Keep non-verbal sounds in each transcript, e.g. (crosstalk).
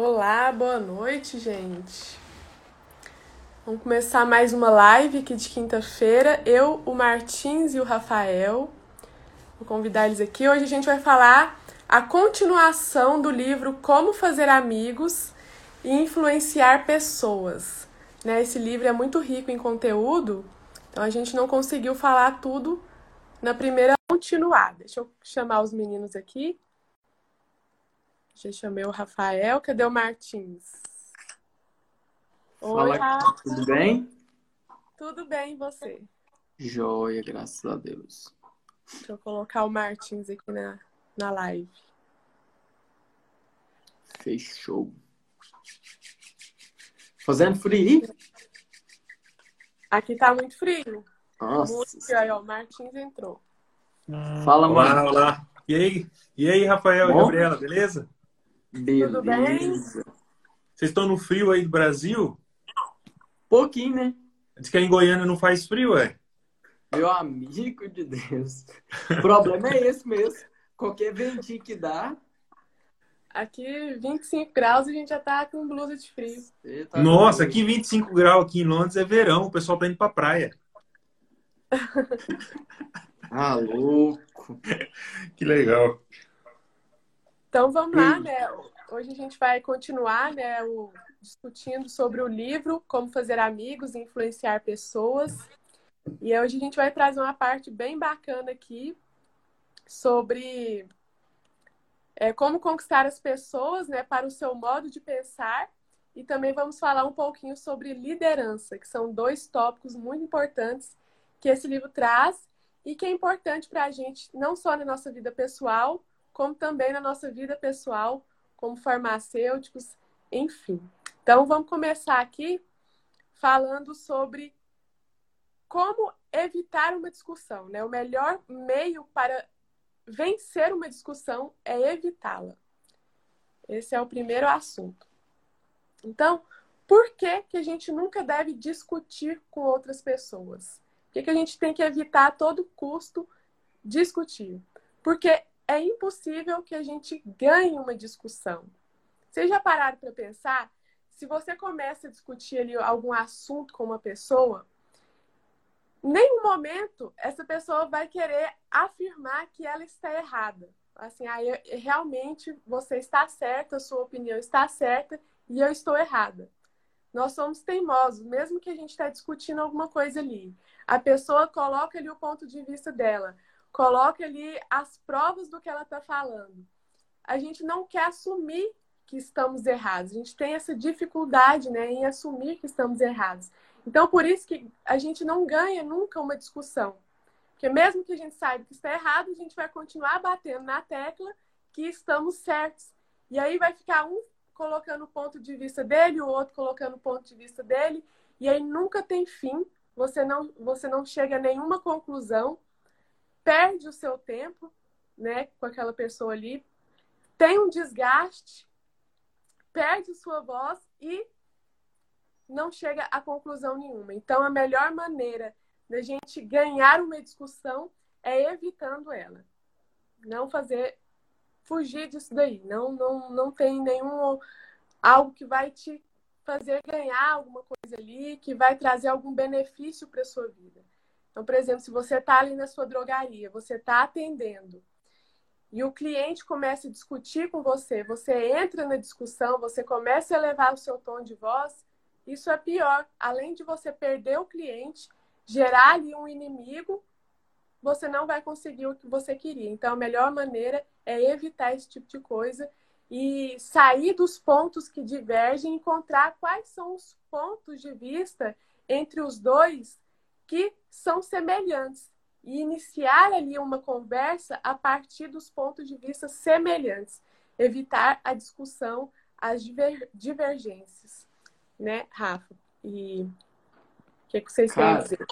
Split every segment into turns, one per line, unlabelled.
Olá, boa noite, gente. Vamos começar mais uma live aqui de quinta-feira. Eu, o Martins e o Rafael. Vou convidar eles aqui. Hoje a gente vai falar a continuação do livro Como Fazer Amigos e Influenciar Pessoas. Né? Esse livro é muito rico em conteúdo, então a gente não conseguiu falar tudo na primeira continuar. Deixa eu chamar os meninos aqui. Já chamei o Rafael. Cadê o Martins?
Oi, Fala, tudo bem?
Tudo bem, e você?
Joia, graças a Deus.
Deixa eu colocar o Martins aqui na, na live.
Fechou. Fazendo frio?
Aqui tá muito frio.
Nossa.
Muito frio. ó, o Martins entrou.
Fala,
olá,
mano.
Olá, E aí? E aí, Rafael
Bom?
e Gabriela, beleza?
Beleza.
Tudo bem?
Vocês estão no frio aí do Brasil?
Pouquinho, né?
Diz que aí em Goiânia não faz frio, é?
Meu amigo de Deus. O problema é esse mesmo. Qualquer ventinho que dá.
Aqui, 25 graus e a gente já tá com blusa de frio.
tá
Nossa, aqui 25 graus aqui em Londres é verão, o pessoal tá indo pra praia.
Ah, louco. (laughs)
Que legal.
Então vamos lá, né? Hoje a gente vai continuar, né, o, discutindo sobre o livro Como Fazer Amigos e Influenciar Pessoas. E hoje a gente vai trazer uma parte bem bacana aqui sobre é, como conquistar as pessoas, né, para o seu modo de pensar. E também vamos falar um pouquinho sobre liderança, que são dois tópicos muito importantes que esse livro traz e que é importante para a gente, não só na nossa vida pessoal, como também na nossa vida pessoal, como farmacêuticos, enfim. Então, vamos começar aqui falando sobre como evitar uma discussão, né? O melhor meio para vencer uma discussão é evitá-la. Esse é o primeiro assunto. Então, por que, que a gente nunca deve discutir com outras pessoas? Por que, que a gente tem que evitar a todo custo discutir? Porque é impossível que a gente ganhe uma discussão. Vocês já pararam para pensar? Se você começa a discutir ali algum assunto com uma pessoa, nenhum momento essa pessoa vai querer afirmar que ela está errada. Assim, ah, realmente você está certa, sua opinião está certa e eu estou errada. Nós somos teimosos, mesmo que a gente está discutindo alguma coisa ali. A pessoa coloca ali o ponto de vista dela, coloca ali as provas do que ela está falando. A gente não quer assumir que estamos errados. A gente tem essa dificuldade né, em assumir que estamos errados. Então, por isso que a gente não ganha nunca uma discussão. Porque mesmo que a gente saiba que está errado, a gente vai continuar batendo na tecla que estamos certos. E aí vai ficar um colocando o ponto de vista dele, o outro colocando o ponto de vista dele, e aí nunca tem fim. Você não, você não chega a nenhuma conclusão, perde o seu tempo, né, com aquela pessoa ali, tem um desgaste, perde sua voz e não chega a conclusão nenhuma. Então, a melhor maneira da gente ganhar uma discussão é evitando ela. Não fazer fugir disso daí. Não, não, não tem nenhum algo que vai te fazer ganhar alguma coisa ali, que vai trazer algum benefício para sua vida. Então, por exemplo, se você está ali na sua drogaria, você está atendendo e o cliente começa a discutir com você, você entra na discussão, você começa a elevar o seu tom de voz, isso é pior. Além de você perder o cliente, gerar ali um inimigo, você não vai conseguir o que você queria. Então, a melhor maneira é evitar esse tipo de coisa e sair dos pontos que divergem, encontrar quais são os pontos de vista entre os dois que são semelhantes e iniciar ali uma conversa a partir dos pontos de vista semelhantes, evitar a discussão, as diver divergências, né, Rafa? E o que, que vocês
Cara,
querem dizer?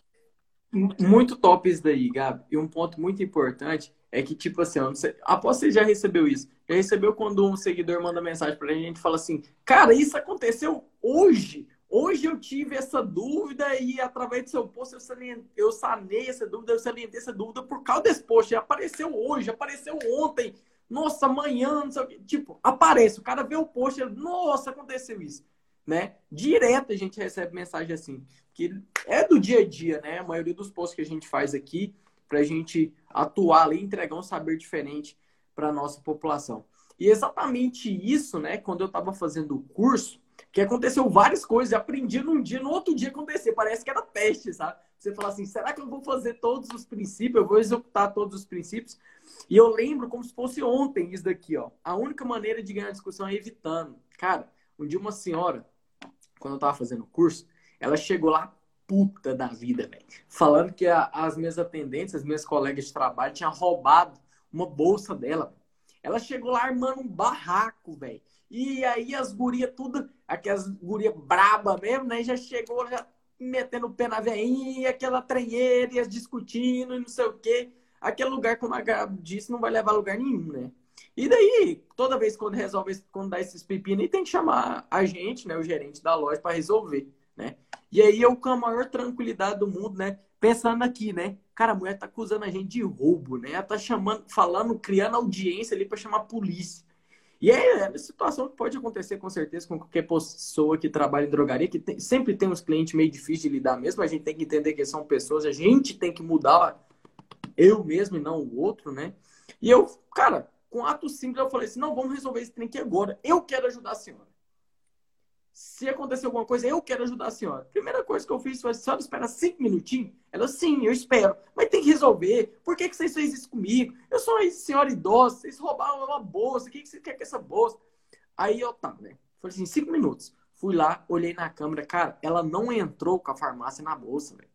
Muito top isso daí, Gabi. E um ponto muito importante é que, tipo assim, eu não sei, aposto que você já recebeu isso. Já recebeu quando um seguidor manda mensagem pra gente e fala assim, cara, isso aconteceu hoje. Hoje eu tive essa dúvida e através do seu post eu, eu sanei essa dúvida, eu salientei essa dúvida por causa desse post. Apareceu hoje, apareceu ontem. Nossa, amanhã, não sei o quê. Tipo, aparece, o cara vê o post, ele, nossa, aconteceu isso. Né? Direto a gente recebe mensagem assim, que é do dia a dia, né? A maioria dos posts que a gente faz aqui, para a gente atuar ali, entregar um saber diferente para nossa população. E exatamente isso, né? Quando eu estava fazendo o curso, que aconteceu várias coisas, aprendi num dia, no outro dia acontecer, parece que era teste, sabe? Você fala assim, será que eu vou fazer todos os princípios? Eu vou executar todos os princípios? E eu lembro como se fosse ontem isso daqui, ó. A única maneira de ganhar discussão é evitando. Cara, um dia uma senhora, quando eu tava fazendo o curso, ela chegou lá puta da vida, velho. Falando que a, as minhas atendentes, as minhas colegas de trabalho, tinham roubado uma bolsa dela. Ela chegou lá armando um barraco, velho. E aí as gurias tudo, aquelas gurias braba mesmo, né? Já chegou já metendo o pé na veinha, aquela trenheira, discutindo e não sei o quê. Aquele lugar, como a Gabi disse, não vai levar a lugar nenhum, né? E daí, toda vez quando resolve, quando dá esses pepinos, tem que chamar a gente, né, o gerente da loja, para resolver, né? E aí eu com a maior tranquilidade do mundo, né? Pensando aqui, né? Cara, a mulher tá acusando a gente de roubo, né? Ela tá chamando, falando, criando audiência ali para chamar a polícia. E é, é uma situação que pode acontecer com certeza com qualquer pessoa que trabalha em drogaria, que tem, sempre tem uns clientes meio difíceis de lidar mesmo. A gente tem que entender que são pessoas, a gente tem que mudar eu mesmo e não o outro, né? E eu, cara, com ato simples, eu falei assim: não, vamos resolver esse trem aqui agora. Eu quero ajudar a senhora. Se acontecer alguma coisa, eu quero ajudar a senhora. Primeira coisa que eu fiz foi: a senhora espera cinco minutinhos? Ela, sim, eu espero. Mas tem que resolver. Por que, que vocês fez isso comigo? Eu sou uma senhora idosa, vocês roubaram uma bolsa. O que, que você quer com essa bolsa? Aí eu, tá, né? Falei assim: cinco minutos. Fui lá, olhei na câmera. Cara, ela não entrou com a farmácia na bolsa, velho.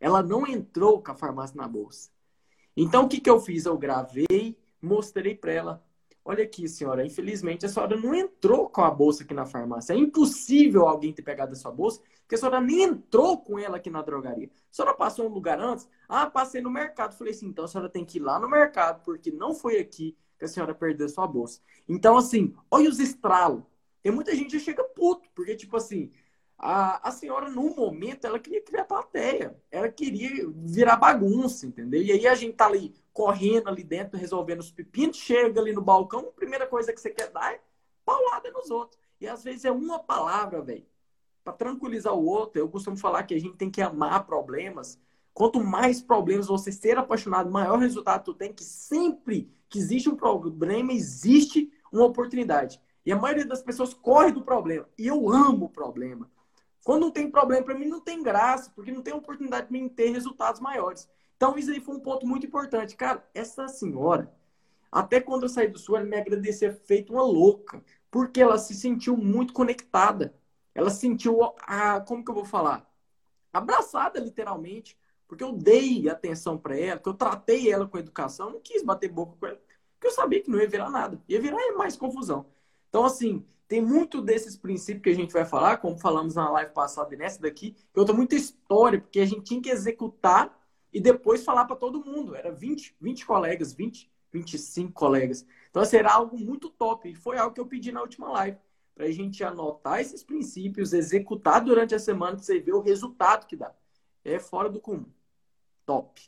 Ela não entrou com a farmácia na bolsa. Então, o que, que eu fiz? Eu gravei, mostrei para ela. Olha aqui, senhora, infelizmente a senhora não entrou com a bolsa aqui na farmácia. É impossível alguém ter pegado a sua bolsa, porque a senhora nem entrou com ela aqui na drogaria. A senhora passou um lugar antes? Ah, passei no mercado. Falei assim, então a senhora tem que ir lá no mercado, porque não foi aqui que a senhora perdeu a sua bolsa. Então, assim, olha os estralos. Tem muita gente que chega puto, porque, tipo assim, a, a senhora, no momento, ela queria criar plateia. Ela queria virar bagunça, entendeu? E aí a gente tá ali correndo ali dentro, resolvendo os pepinos, chega ali no balcão, a primeira coisa que você quer dar é paulada nos outros. E às vezes é uma palavra, velho, para tranquilizar o outro. Eu costumo falar que a gente tem que amar problemas. Quanto mais problemas você ser apaixonado, maior resultado tu tem, que sempre que existe um problema, existe uma oportunidade. E a maioria das pessoas corre do problema. E eu amo o problema. Quando não tem problema para mim, não tem graça, porque não tem oportunidade de mim ter resultados maiores. Então, isso aí foi um ponto muito importante. Cara, essa senhora, até quando eu saí do sul, ela me agradecia feito uma louca, porque ela se sentiu muito conectada. Ela se sentiu, a, como que eu vou falar? Abraçada, literalmente, porque eu dei atenção para ela, que eu tratei ela com educação, não quis bater boca com ela, porque eu sabia que não ia virar nada, ia virar mais confusão. Então, assim, tem muito desses princípios que a gente vai falar, como falamos na live passada e nessa daqui, que eu tô muita história, porque a gente tinha que executar e depois falar para todo mundo. Era 20, 20 colegas, 20, 25 colegas. Então, assim, era algo muito top. E foi algo que eu pedi na última live. Para a gente anotar esses princípios, executar durante a semana, para você ver o resultado que dá. É fora do comum. Top.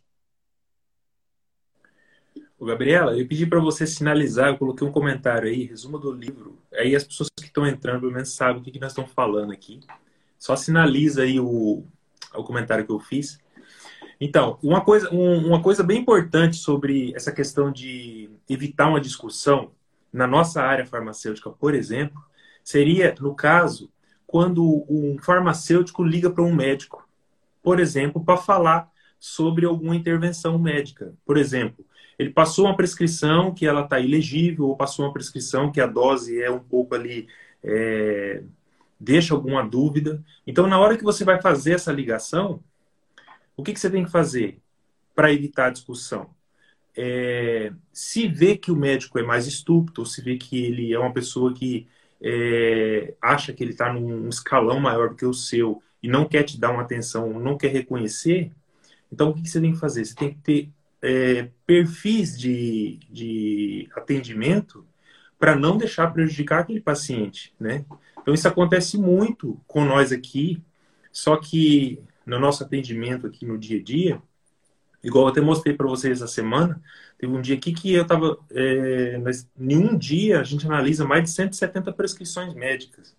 Ô, Gabriela, eu pedi para você sinalizar, eu coloquei um comentário aí, resumo do livro. Aí as pessoas que estão entrando, pelo menos, sabem o que, nós estamos falando aqui. Só sinaliza aí o, o comentário que eu fiz. Então, uma coisa, um, uma coisa bem importante sobre essa questão de evitar uma discussão na nossa área farmacêutica, por exemplo, seria, no caso, quando um farmacêutico liga para um médico, por exemplo, para falar sobre alguma intervenção médica. Por exemplo, ele passou uma prescrição que ela está ilegível, ou passou uma prescrição que a dose é um pouco ali, é, deixa alguma dúvida. Então, na hora que você vai fazer essa ligação, o que, que você tem que fazer para evitar a discussão? É, se vê que o médico é mais estúpido, ou se vê que ele é uma pessoa que é, acha que ele está num escalão maior do que o seu e não quer te dar uma atenção, não quer reconhecer, então o que, que você tem que fazer? Você tem que ter é, perfis de, de atendimento para não deixar prejudicar aquele paciente, né? Então isso acontece muito com nós aqui, só que no nosso atendimento aqui no dia a dia, Igual eu até mostrei para vocês essa semana, teve um dia aqui que eu estava. É, em um dia a gente analisa mais de 170 prescrições médicas.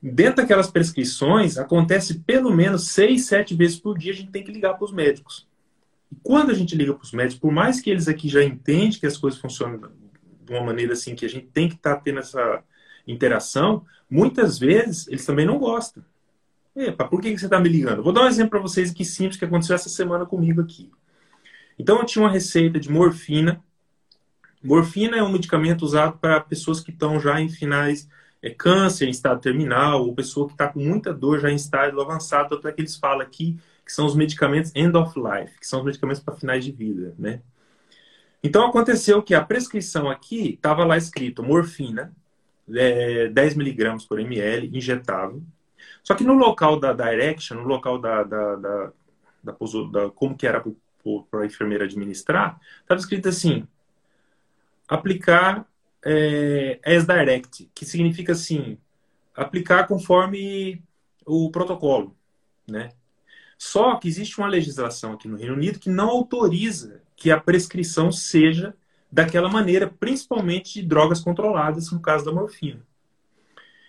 Dentro daquelas prescrições, acontece pelo menos seis, sete vezes por dia a gente tem que ligar para os médicos. E quando a gente liga para os médicos, por mais que eles aqui já entendem que as coisas funcionam de uma maneira assim, que a gente tem que estar tá tendo essa interação, muitas vezes eles também não gostam. Epa, por que você está me ligando? Vou dar um exemplo para vocês aqui simples que aconteceu essa semana comigo aqui. Então eu tinha uma receita de morfina. Morfina é um medicamento usado para pessoas que estão já em finais é, câncer em estado terminal ou pessoa que está com muita dor já em estágio avançado. Tanto é que eles falam aqui que são os medicamentos end of life, que são os medicamentos para finais de vida, né? Então aconteceu que a prescrição aqui estava lá escrito morfina, é, 10 miligramas por ml, injetável. Só que no local da direction, no local da, da, da, da, da como que era para a enfermeira administrar, estava escrito assim, aplicar é, as direct, que significa assim, aplicar conforme o protocolo, né? Só que existe uma legislação aqui no Reino Unido que não autoriza que a prescrição seja daquela maneira, principalmente de drogas controladas, no caso da morfina.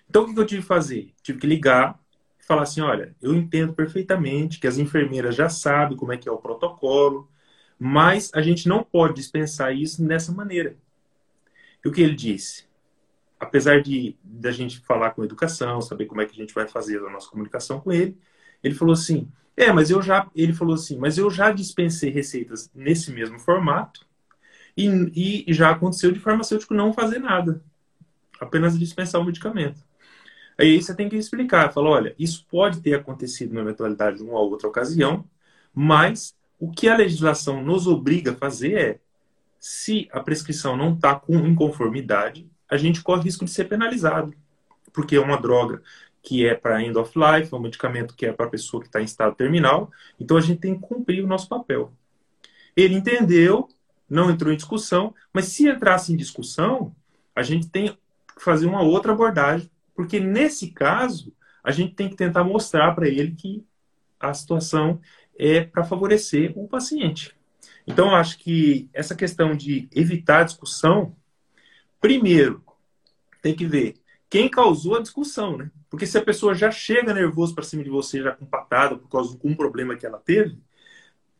Então, o que eu tive que fazer? Tive que ligar e falar assim: olha, eu entendo perfeitamente que as enfermeiras já sabem como é que é o protocolo, mas a gente não pode dispensar isso dessa maneira. E o que ele disse? Apesar de da gente falar com educação, saber como é que a gente vai fazer a nossa comunicação com ele, ele falou assim: é, mas eu já, ele falou assim, mas eu já dispensei receitas nesse mesmo formato e, e já aconteceu de farmacêutico não fazer nada, apenas dispensar o medicamento. Aí você tem que explicar, fala, olha, isso pode ter acontecido na eventualidade de uma ou outra ocasião, mas o que a legislação nos obriga a fazer é, se a prescrição não está com inconformidade, a gente corre risco de ser penalizado, porque é uma droga que é para end of life, é um medicamento que é para a pessoa que está em estado terminal. Então a gente tem que cumprir o nosso papel. Ele entendeu, não entrou em discussão, mas se entrasse em discussão, a gente tem que fazer uma outra abordagem, porque nesse caso a gente tem que tentar mostrar para ele que a situação é para favorecer o paciente. Então, acho que essa questão de evitar discussão, primeiro, tem que ver quem causou a discussão, né? Porque se a pessoa já chega nervoso para cima de você, já com patada por causa de um problema que ela teve,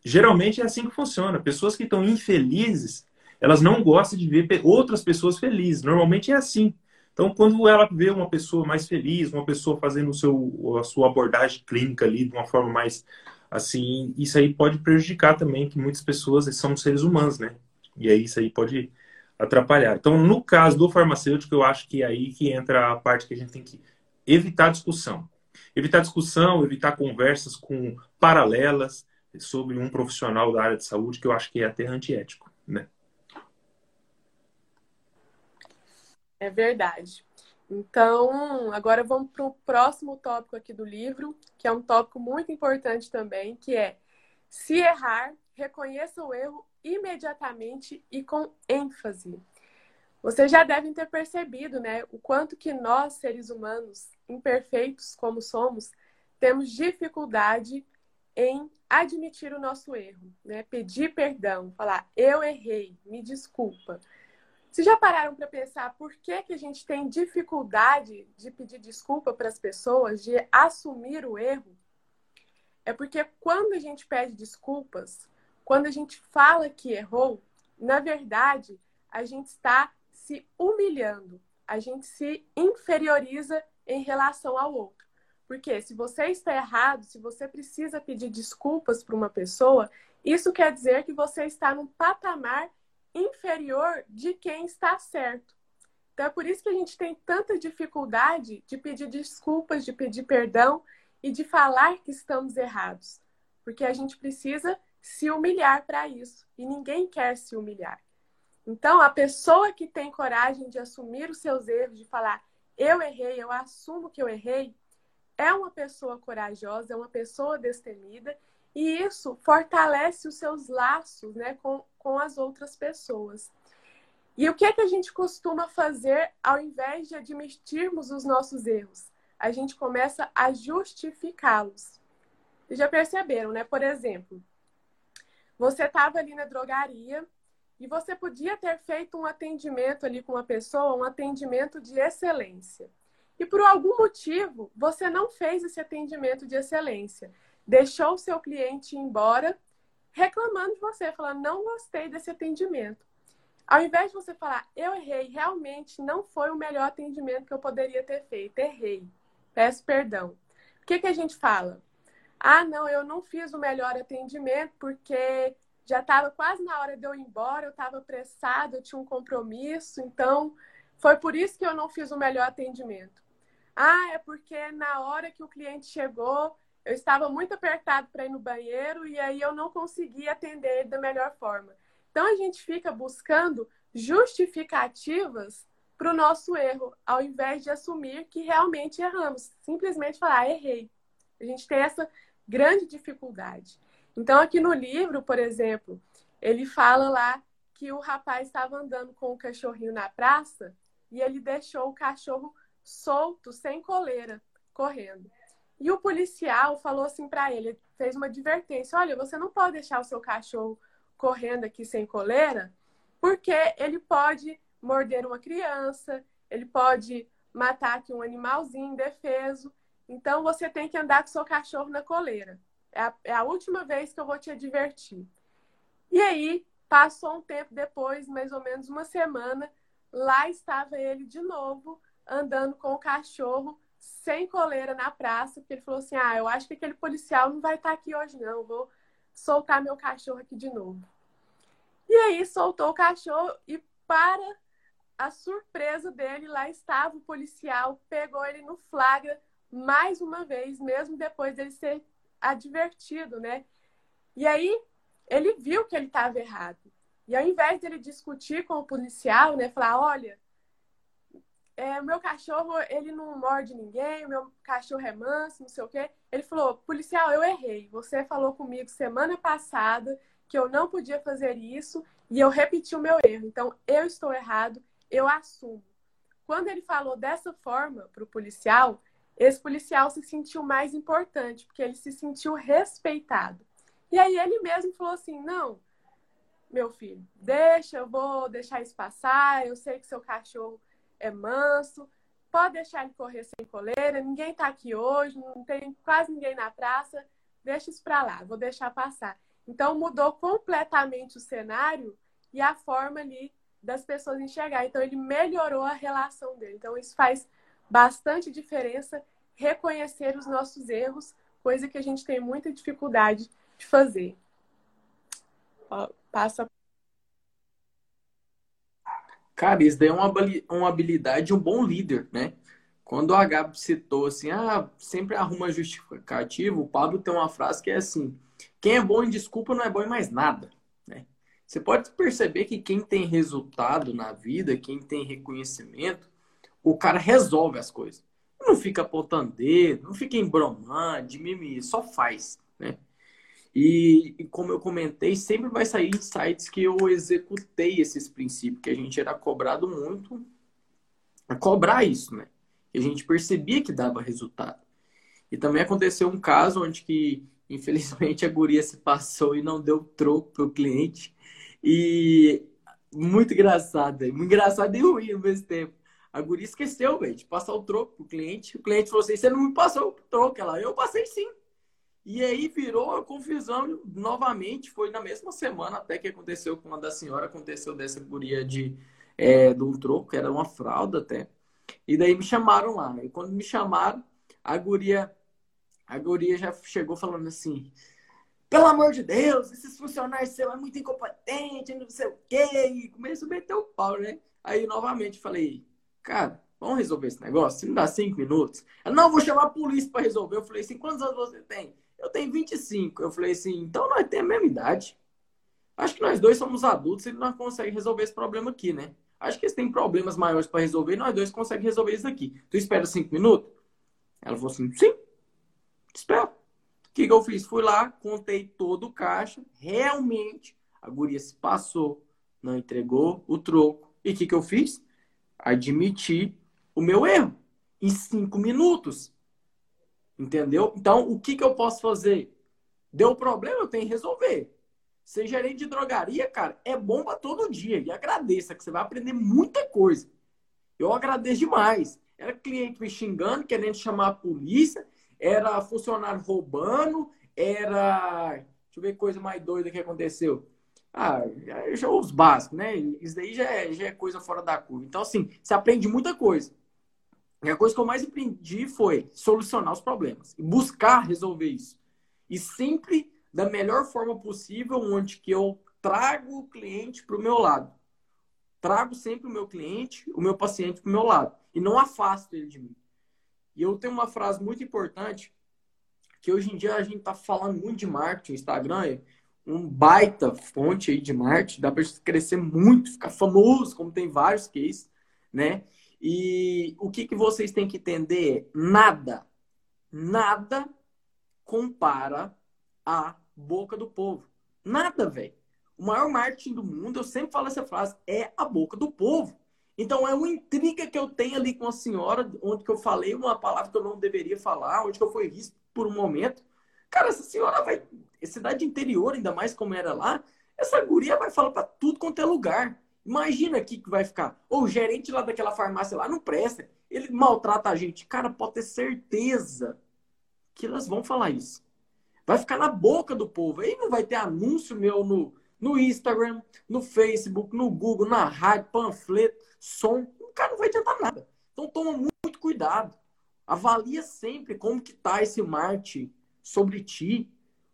geralmente é assim que funciona. Pessoas que estão infelizes, elas não gostam de ver outras pessoas felizes. Normalmente é assim. Então, quando ela vê uma pessoa mais feliz, uma pessoa fazendo o seu, a sua abordagem clínica ali de uma forma mais assim, isso aí pode prejudicar também, que muitas pessoas são seres humanos, né? E aí isso aí pode atrapalhar. Então, no caso do farmacêutico, eu acho que é aí que entra a parte que a gente tem que evitar discussão. Evitar discussão, evitar conversas com paralelas sobre um profissional da área de saúde, que eu acho que é até antiético, né?
É verdade. Então, agora vamos para o próximo tópico aqui do livro, que é um tópico muito importante também, que é se errar, reconheça o erro imediatamente e com ênfase. Vocês já devem ter percebido, né, o quanto que nós, seres humanos, imperfeitos como somos, temos dificuldade em admitir o nosso erro, né? Pedir perdão, falar eu errei, me desculpa. Vocês já pararam para pensar por que, que a gente tem dificuldade de pedir desculpa para as pessoas, de assumir o erro? É porque quando a gente pede desculpas, quando a gente fala que errou, na verdade, a gente está se humilhando, a gente se inferioriza em relação ao outro. Porque se você está errado, se você precisa pedir desculpas para uma pessoa, isso quer dizer que você está num patamar inferior de quem está certo. Então é por isso que a gente tem tanta dificuldade de pedir desculpas, de pedir perdão e de falar que estamos errados. Porque a gente precisa se humilhar para isso. E ninguém quer se humilhar. Então, a pessoa que tem coragem de assumir os seus erros, de falar, eu errei, eu assumo que eu errei, é uma pessoa corajosa, é uma pessoa destemida, e isso fortalece os seus laços né, com, com as outras pessoas. E o que é que a gente costuma fazer ao invés de admitirmos os nossos erros? A gente começa a justificá-los. Já perceberam, né? Por exemplo, você estava ali na drogaria e você podia ter feito um atendimento ali com uma pessoa, um atendimento de excelência. E por algum motivo, você não fez esse atendimento de excelência. Deixou o seu cliente embora reclamando de você, falando: não gostei desse atendimento. Ao invés de você falar, eu errei, realmente não foi o melhor atendimento que eu poderia ter feito, errei, peço perdão. O que, que a gente fala? Ah, não, eu não fiz o melhor atendimento porque já estava quase na hora de eu ir embora, eu estava apressado, eu tinha um compromisso, então foi por isso que eu não fiz o melhor atendimento. Ah, é porque na hora que o cliente chegou, eu estava muito apertado para ir no banheiro e aí eu não consegui atender da melhor forma. Então a gente fica buscando justificativas para o nosso erro, ao invés de assumir que realmente erramos. Simplesmente falar, ah, errei. A gente tem essa grande dificuldade. Então, aqui no livro, por exemplo, ele fala lá que o rapaz estava andando com o cachorrinho na praça e ele deixou o cachorro solto, sem coleira, correndo. E o policial falou assim para ele, fez uma advertência: olha, você não pode deixar o seu cachorro correndo aqui sem coleira, porque ele pode morder uma criança, ele pode matar aqui um animalzinho indefeso. Então você tem que andar com seu cachorro na coleira. É a, é a última vez que eu vou te advertir. E aí, passou um tempo depois, mais ou menos uma semana, lá estava ele de novo, andando com o cachorro sem coleira na praça, porque ele falou assim: Ah, eu acho que aquele policial não vai estar aqui hoje, não. Vou soltar meu cachorro aqui de novo. E aí soltou o cachorro e, para a surpresa dele, lá estava o policial, pegou ele no flagra mais uma vez, mesmo depois dele ser advertido, né? E aí ele viu que ele estava errado. E ao invés dele discutir com o policial, né, falar, olha, é, meu cachorro, ele não morde ninguém, meu cachorro é manso, não sei o quê. Ele falou, policial, eu errei. Você falou comigo semana passada que eu não podia fazer isso e eu repeti o meu erro. Então, eu estou errado, eu assumo. Quando ele falou dessa forma para o policial, esse policial se sentiu mais importante, porque ele se sentiu respeitado. E aí ele mesmo falou assim: não, meu filho, deixa, eu vou deixar isso passar, eu sei que seu cachorro é manso, pode deixar ele correr sem coleira, ninguém está aqui hoje, não tem quase ninguém na praça, deixa isso para lá, vou deixar passar. Então mudou completamente o cenário e a forma ali das pessoas enxergar. Então ele melhorou a relação dele. Então isso faz bastante diferença reconhecer os nossos erros, coisa que a gente tem muita dificuldade de fazer. Passa
Cara, isso daí é uma, habilidade de um bom líder, né? Quando o H citou assim, ah, sempre arruma justificativo, o Pablo tem uma frase que é assim: quem é bom em desculpa não é bom em mais nada, né? Você pode perceber que quem tem resultado na vida, quem tem reconhecimento, o cara resolve as coisas. Não fica apontando dedo, não fica embromando, de mimimi, só faz, né? E, e, como eu comentei, sempre vai sair insights que eu executei esses princípios, que a gente era cobrado muito a cobrar isso, né? E a gente percebia que dava resultado. E também aconteceu um caso onde que, infelizmente, (laughs) a guria se passou e não deu troco para o cliente. E muito engraçado, muito engraçado e ruim ao mesmo tempo. A guria esqueceu, velho, de passar o troco pro cliente. O cliente falou assim: você não me passou o troco. Ela, eu passei sim. E aí virou a confusão novamente. Foi na mesma semana até que aconteceu com uma da senhora, aconteceu dessa guria de, é, do troco, era uma fralda até. E daí me chamaram lá. E quando me chamaram, a guria, a guria já chegou falando assim: pelo amor de Deus, esses funcionários seus é muito incompetente, não sei o quê. E começou a meter o pau, né? Aí novamente falei, cara, vamos resolver esse negócio? Se não dá cinco minutos. Ela, não, vou chamar a polícia para resolver. Eu falei assim, quantos anos você tem? Eu tenho 25. Eu falei assim, então nós temos a mesma idade. Acho que nós dois somos adultos e nós conseguimos resolver esse problema aqui, né? Acho que eles têm problemas maiores para resolver e nós dois conseguimos resolver isso aqui. Tu espera cinco minutos? Ela falou assim, sim, espera. O que, que eu fiz? Fui lá, contei todo o caixa. Realmente, a guria se passou, não entregou o troco. E o que, que eu fiz? Admiti o meu erro. Em cinco minutos. Entendeu? Então, o que, que eu posso fazer? Deu problema, eu tenho que resolver. Ser gerente de drogaria, cara, é bom para todo dia. E agradeça, que você vai aprender muita coisa. Eu agradeço demais. Era cliente me xingando, querendo chamar a polícia, era funcionário roubando, era. Deixa eu ver coisa mais doida que aconteceu. Ah, já os básicos, né? Isso daí já é, já é coisa fora da curva. Então, assim, você aprende muita coisa. E a coisa que eu mais aprendi foi solucionar os problemas e buscar resolver isso. E sempre da melhor forma possível, onde que eu trago o cliente para o meu lado. Trago sempre o meu cliente, o meu paciente para o meu lado. E não afasto ele de mim. E eu tenho uma frase muito importante, que hoje em dia a gente está falando muito de marketing, Instagram é um baita fonte aí de marketing, dá para crescer muito, ficar famoso, como tem vários cases, né? E o que, que vocês têm que entender é nada, nada compara a boca do povo. Nada, velho. O maior marketing do mundo, eu sempre falo essa frase, é a boca do povo. Então é uma intriga que eu tenho ali com a senhora, onde que eu falei uma palavra que eu não deveria falar, onde que eu fui visto por um momento. Cara, essa senhora vai. Cidade interior, ainda mais como era lá, essa guria vai falar para tudo quanto é lugar. Imagina aqui que vai ficar. Ou o gerente lá daquela farmácia lá não presta. Ele maltrata a gente. Cara, pode ter certeza que elas vão falar isso. Vai ficar na boca do povo. Aí não vai ter anúncio meu no, no Instagram, no Facebook, no Google, na rádio, panfleto, som. O cara não vai adiantar nada. Então toma muito cuidado. Avalia sempre como que tá esse marketing sobre ti.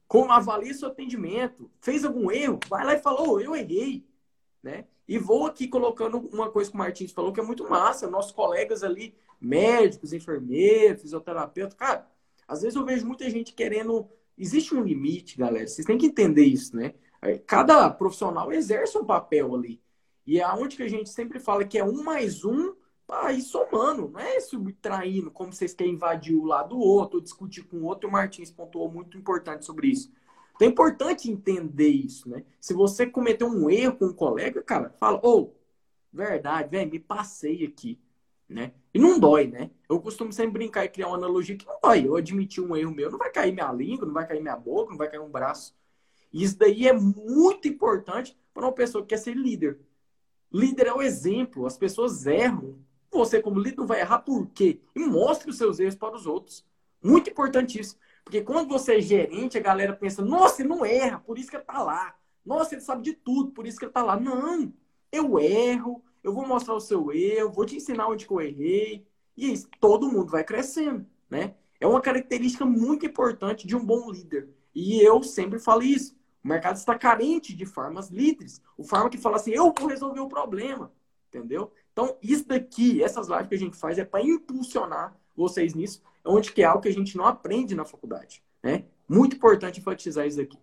Como avalia seu atendimento. Fez algum erro? Vai lá e fala, oh, eu errei. Né? E vou aqui colocando uma coisa que o Martins falou que é muito massa. Nossos colegas ali, médicos, enfermeiros, fisioterapeutas, cara, às vezes eu vejo muita gente querendo existe um limite, galera. Vocês têm que entender isso, né? Cada profissional exerce um papel ali. E é aonde que a gente sempre fala que é um mais um para ir somando, não é subtraindo, como vocês querem invadir o lado do outro, ou discutir com o outro. O Martins pontuou muito importante sobre isso. Então é importante entender isso, né? Se você cometeu um erro com um colega, cara, fala, ô, oh, verdade, velho, me passei aqui né? E não dói, né? Eu costumo sempre brincar e criar uma analogia que não dói. Eu admitir um erro meu, não vai cair minha língua, não vai cair minha boca, não vai cair um braço. E isso daí é muito importante para uma pessoa que quer ser líder. Líder é o exemplo. As pessoas erram. Você, como líder, não vai errar por quê? E mostre os seus erros para os outros. Muito importante isso. Porque quando você é gerente, a galera pensa, nossa, ele não erra, por isso que ele está lá. Nossa, ele sabe de tudo, por isso que ele está lá. Não, eu erro, eu vou mostrar o seu erro, vou te ensinar onde que eu errei. E isso, todo mundo vai crescendo, né? É uma característica muito importante de um bom líder. E eu sempre falo isso. O mercado está carente de farmas líderes. O farma que fala assim, eu vou resolver o problema. Entendeu? Então, isso daqui, essas lives que a gente faz é para impulsionar vocês nisso, onde que é algo que a gente não aprende na faculdade. Né? Muito importante enfatizar isso aqui.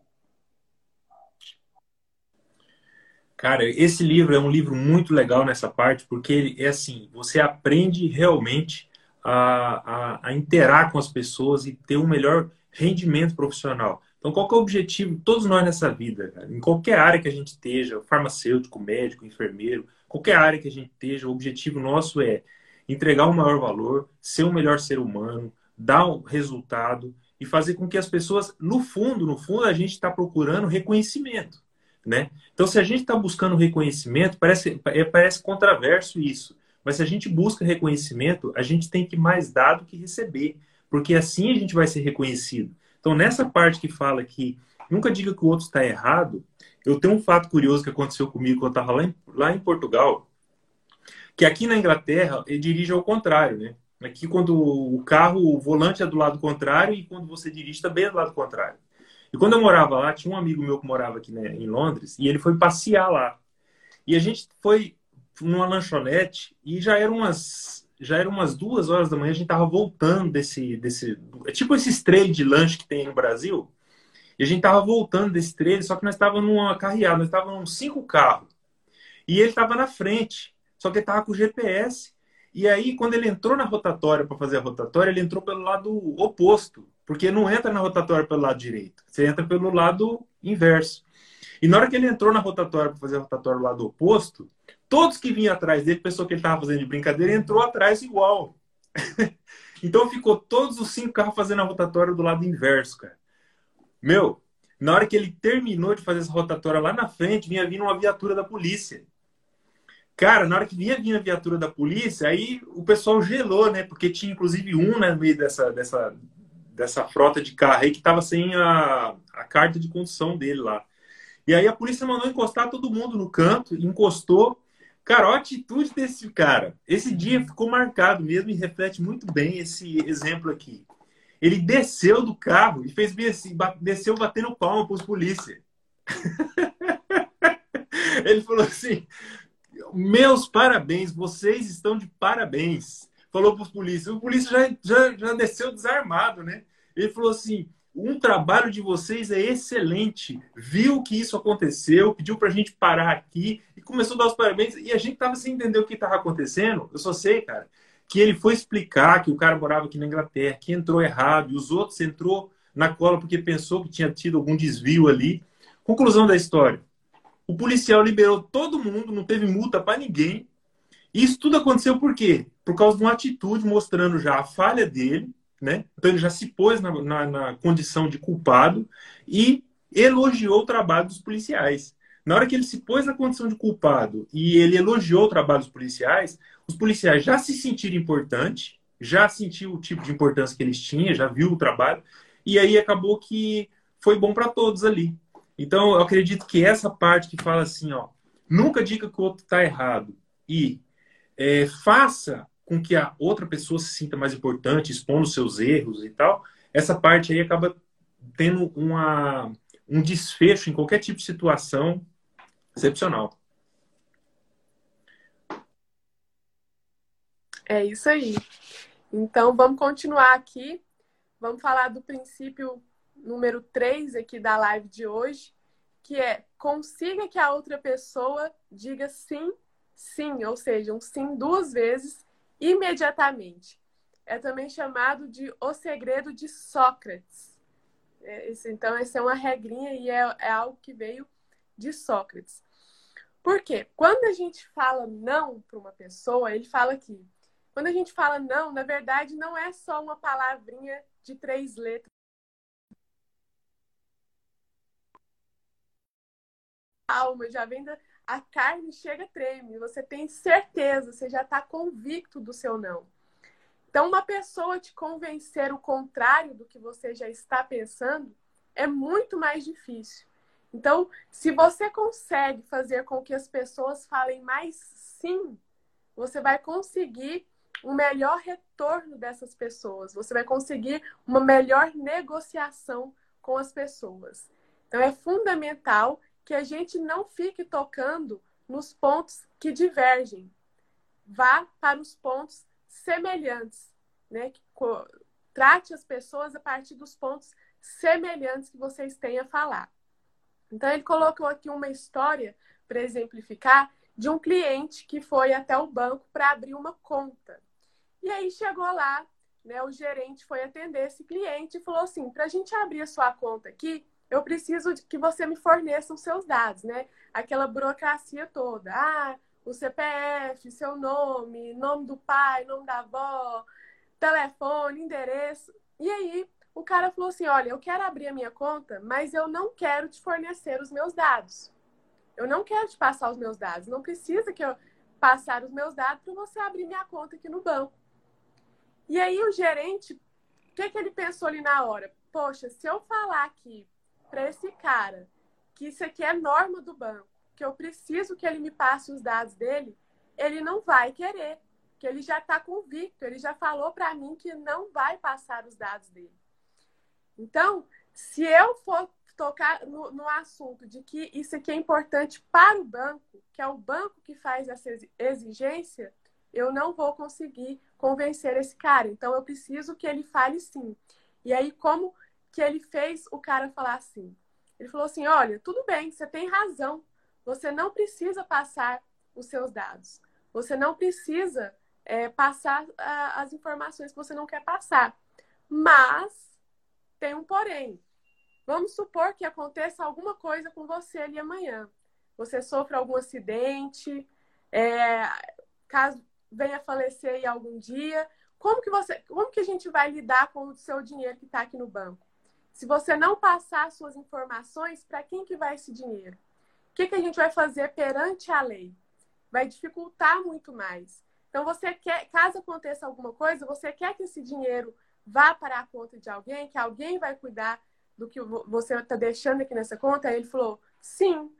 Cara, esse livro é um livro muito legal nessa parte, porque ele é assim, você aprende realmente a, a, a interar com as pessoas e ter um melhor rendimento profissional. Então, qual é o objetivo todos nós nessa vida? Cara? Em qualquer área que a gente esteja, farmacêutico, médico, enfermeiro, qualquer área que a gente esteja, o objetivo nosso é entregar o um maior valor, ser o um melhor ser humano, dar um resultado e fazer com que as pessoas, no fundo, no fundo, a gente está procurando reconhecimento. Né? Então, se a gente está buscando reconhecimento, parece, é, parece controverso isso. Mas se a gente busca reconhecimento, a gente tem que mais dar do que receber, porque assim a gente vai ser reconhecido. Então, nessa parte que fala que nunca diga que o outro está errado, eu tenho um fato curioso que aconteceu comigo quando eu estava lá, lá em, Portugal, que aqui na Inglaterra ele dirige ao contrário, né? Aqui, quando o carro, o volante é do lado contrário e quando você dirige também é do lado contrário. E quando eu morava lá, tinha um amigo meu que morava aqui né, em Londres e ele foi passear lá. E a gente foi numa lanchonete e já eram umas já eram umas duas horas da manhã, a gente tava voltando desse desse é tipo esses trailers de lanche que tem no Brasil. E a gente tava voltando desse trailer, só que nós estávamos numa carreada, nós estávamos cinco carros. E ele estava na frente, só que ele tava com o GPS. E aí, quando ele entrou na rotatória para fazer a rotatória, ele entrou pelo lado oposto. Porque não entra na rotatória pelo lado direito, você entra pelo lado inverso. E na hora que ele entrou na rotatória para fazer a rotatória do lado oposto, todos que vinham atrás dele, pessoa que ele estava fazendo de brincadeira, entrou atrás igual. (laughs) então ficou todos os cinco carros fazendo a rotatória do lado inverso, cara. Meu, Na hora que ele terminou de fazer essa rotatória lá na frente, vinha vindo uma viatura da polícia. Cara, na hora que vinha vindo a viatura da polícia, aí o pessoal gelou, né? Porque tinha inclusive um né, no meio dessa, dessa, dessa frota de carro aí que estava sem a, a carta de condução dele lá. E aí a polícia mandou encostar todo mundo no canto, encostou. Cara, a atitude desse cara. Esse dia ficou marcado mesmo e reflete muito bem esse exemplo aqui. Ele desceu do carro e fez assim, desceu batendo palma para os polícia. (laughs) Ele falou assim: Meus parabéns, vocês estão de parabéns. Falou para os polícias. O polícia já, já, já desceu desarmado, né? Ele falou assim: um trabalho de vocês é excelente. Viu que isso aconteceu, pediu para a gente parar aqui e começou a dar os parabéns. E a gente tava sem entender o que estava acontecendo. Eu só sei, cara, que ele foi explicar que o cara morava aqui na Inglaterra, que entrou errado e os outros entrou na cola porque pensou que tinha tido algum desvio ali. Conclusão da história: o policial liberou todo mundo, não teve multa para ninguém. E isso tudo aconteceu por quê? Por causa de uma atitude mostrando já a falha dele né? Então ele já se pôs na, na, na, condição de culpado e elogiou o trabalho dos policiais. Na hora que ele se pôs na condição de culpado e ele elogiou o trabalho dos policiais, os policiais já se sentiram importantes, já sentiu o tipo de importância que eles tinham, já viu o trabalho, e aí acabou que foi bom para todos ali. Então, eu acredito que essa parte que fala assim, ó, nunca diga que o outro está errado e é, faça com que a outra pessoa se sinta mais importante, expondo seus erros e tal, essa parte aí acaba tendo uma, um desfecho em qualquer tipo de situação excepcional.
É isso aí. Então, vamos continuar aqui. Vamos falar do princípio número 3 aqui da live de hoje, que é consiga que a outra pessoa diga sim, sim, ou seja, um sim duas vezes imediatamente. É também chamado de o segredo de Sócrates. É, então, essa é uma regrinha e é, é algo que veio de Sócrates. Por quê? Quando a gente fala não para uma pessoa, ele fala aqui. Quando a gente fala não, na verdade, não é só uma palavrinha de três letras. Alma já vem da, a carne chega treme, você tem certeza, você já está convicto do seu não. Então, uma pessoa te convencer o contrário do que você já está pensando é muito mais difícil. Então, se você consegue fazer com que as pessoas falem mais sim, você vai conseguir um melhor retorno dessas pessoas, você vai conseguir uma melhor negociação com as pessoas. Então, é fundamental que a gente não fique tocando nos pontos que divergem. Vá para os pontos semelhantes, né? Trate as pessoas a partir dos pontos semelhantes que vocês têm a falar. Então, ele colocou aqui uma história para exemplificar de um cliente que foi até o banco para abrir uma conta. E aí chegou lá, né, o gerente foi atender esse cliente e falou assim: para a gente abrir a sua conta aqui, eu preciso que você me forneça os seus dados, né? Aquela burocracia toda. Ah, o CPF, seu nome, nome do pai, nome da avó, telefone, endereço. E aí o cara falou assim: olha, eu quero abrir a minha conta, mas eu não quero te fornecer os meus dados. Eu não quero te passar os meus dados. Não precisa que eu passar os meus dados para você abrir minha conta aqui no banco. E aí o gerente, o que, que ele pensou ali na hora? Poxa, se eu falar aqui para esse cara que isso aqui é norma do banco, que eu preciso que ele me passe os dados dele, ele não vai querer, que ele já está convicto, ele já falou para mim que não vai passar os dados dele. Então, se eu for tocar no, no, assunto de que isso aqui é importante para o banco, que é o banco que faz essa exigência, eu não vou conseguir convencer esse cara. Então, eu preciso que ele fale sim. E aí, como que ele fez o cara falar assim. Ele falou assim: olha, tudo bem, você tem razão. Você não precisa passar os seus dados. Você não precisa é, passar a, as informações que você não quer passar. Mas tem um porém. Vamos supor que aconteça alguma coisa com você ali amanhã. Você sofra algum acidente, é, caso venha falecer aí algum dia. Como que você, como que a gente vai lidar com o seu dinheiro que está aqui no banco? se você não passar suas informações, para quem que vai esse dinheiro? O que, que a gente vai fazer perante a lei? Vai dificultar muito mais. Então, você quer, caso aconteça alguma coisa, você quer que esse dinheiro vá para a conta de alguém, que alguém vai cuidar do que você está deixando aqui nessa conta? Aí ele falou, sim.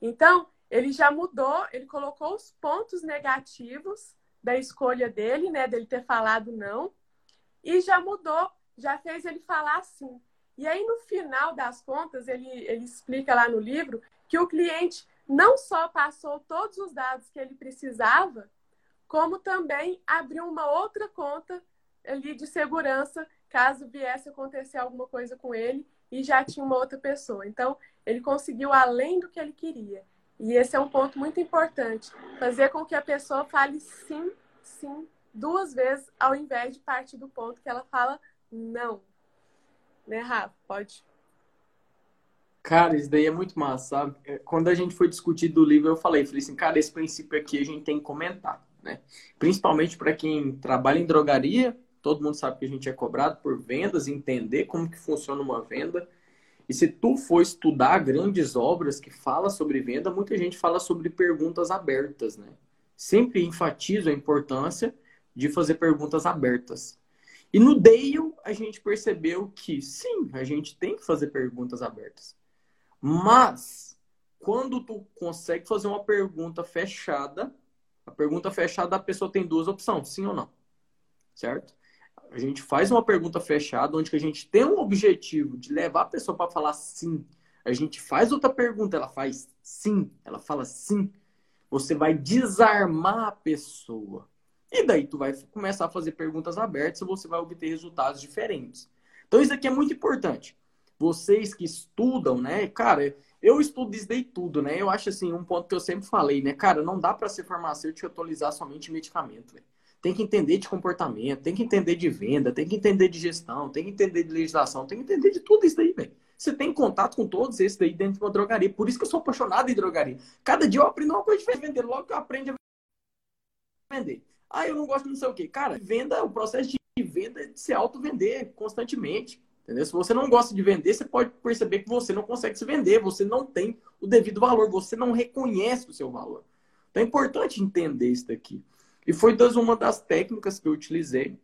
Então, ele já mudou, ele colocou os pontos negativos da escolha dele, né, dele ter falado não, e já mudou, já fez ele falar sim. E aí, no final das contas, ele, ele explica lá no livro que o cliente não só passou todos os dados que ele precisava, como também abriu uma outra conta ali de segurança caso viesse acontecer alguma coisa com ele e já tinha uma outra pessoa. Então, ele conseguiu além do que ele queria. E esse é um ponto muito importante, fazer com que a pessoa fale sim, sim, duas vezes, ao invés de partir do ponto que ela fala não. Né, Rafa? Pode.
Cara, isso daí é muito massa, sabe? É, quando a gente foi discutir do livro, eu falei, falei assim, cara, esse princípio aqui a gente tem que comentar, né? Principalmente para quem trabalha em drogaria, todo mundo sabe que a gente é cobrado por vendas, entender como que funciona uma venda. E se tu for estudar grandes obras que fala sobre venda, muita gente fala sobre perguntas abertas, né? Sempre enfatizo a importância de fazer perguntas abertas. E no Dale, a gente percebeu que sim, a gente tem que fazer perguntas abertas. Mas, quando tu consegue fazer uma pergunta fechada, a pergunta fechada a pessoa tem duas opções, sim ou não. Certo? A gente faz uma pergunta fechada, onde a gente tem um objetivo de levar a pessoa para falar sim. A gente faz outra pergunta, ela faz sim, ela fala sim. Você vai desarmar a pessoa. E daí tu vai começar a fazer perguntas abertas e você vai obter resultados diferentes. Então isso aqui é muito importante. Vocês que estudam, né? Cara, eu estudo daí tudo, né? Eu acho assim, um ponto que eu sempre falei, né? Cara, não dá para ser farmacêutico e atualizar somente medicamento, véio. Tem que entender de comportamento, tem que entender de venda, tem que entender de gestão, tem que entender de legislação, tem que entender de tudo isso daí, velho. Você tem contato com todos esses daí dentro de uma drogaria. Por isso que eu sou apaixonado em drogaria. Cada dia eu aprendo uma coisa diferente vender. Logo que eu aprendo a vender. Ah, eu não gosto de não sei o quê. Cara, venda, o processo de venda é de se auto-vender constantemente. Entendeu? Se você não gosta de vender, você pode perceber que você não consegue se vender, você não tem o devido valor, você não reconhece o seu valor. Então é importante entender isso daqui. E foi das, uma das técnicas que eu utilizei,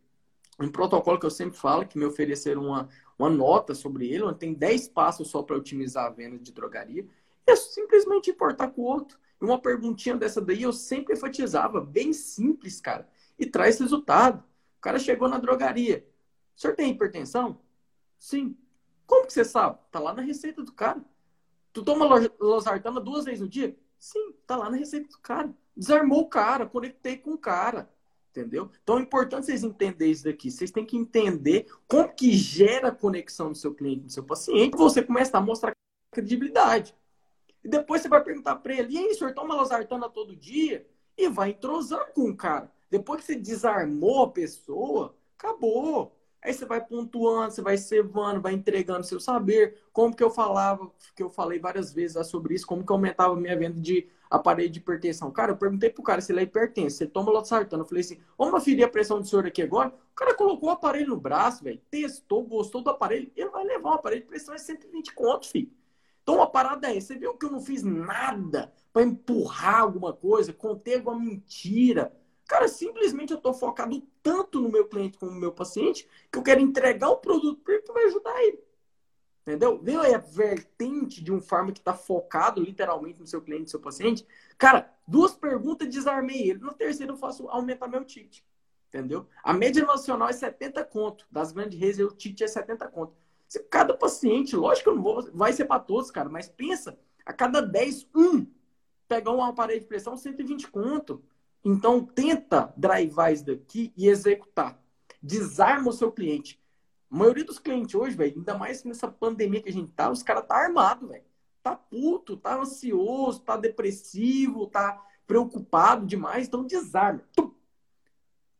um protocolo que eu sempre falo, que me ofereceram uma, uma nota sobre ele, onde tem 10 passos só para otimizar a venda de drogaria. É simplesmente importar com o outro. E uma perguntinha dessa daí eu sempre enfatizava, bem simples, cara, e traz resultado. O cara chegou na drogaria. O senhor tem hipertensão? Sim. Como que você sabe? Tá lá na receita do cara. Tu toma losartana duas vezes no dia? Sim, tá lá na receita do cara. Desarmou o cara, conectei com o cara. Entendeu? Então é importante vocês entenderem isso daqui. Vocês têm que entender como que gera conexão do seu cliente, do seu paciente. Você começa a mostrar credibilidade. E depois você vai perguntar para ele, e aí, senhor, toma losartana todo dia? E vai entrosando com o cara. Depois que você desarmou a pessoa, acabou. Aí você vai pontuando, você vai cevando, vai entregando seu saber. Como que eu falava, que eu falei várias vezes sobre isso, como que aumentava a minha venda de aparelho de hipertensão. Cara, eu perguntei pro cara se ele é hipertenso, se ele toma losartana. Eu falei assim, vamos aferir a pressão do senhor aqui agora. O cara colocou o aparelho no braço, velho, testou, gostou do aparelho. Ele vai levar um aparelho de pressão é 120 contos, filho. Então a parada é, você viu que eu não fiz nada para empurrar alguma coisa, conter alguma mentira. Cara, simplesmente eu estou focado tanto no meu cliente como no meu paciente que eu quero entregar o produto para ele que vai ajudar ele. Entendeu? Viu aí a vertente de um farm que está focado literalmente no seu cliente, no seu paciente? Cara, duas perguntas desarmei ele. No terceiro eu faço aumentar meu ticket. Entendeu? A média nacional é 70 conto. Das grandes redes, o ticket é 70 conto. Se cada paciente, lógico que eu não vou, vai ser para todos, cara, mas pensa, a cada 10, um pegar um aparelho de pressão, 120 conto. Então, tenta drivar isso daqui e executar. Desarma o seu cliente. A maioria dos clientes hoje, velho, ainda mais nessa pandemia que a gente tá, os caras tá armado, velho. Tá puto, tá ansioso, tá depressivo, tá preocupado demais, então desarma. Tum.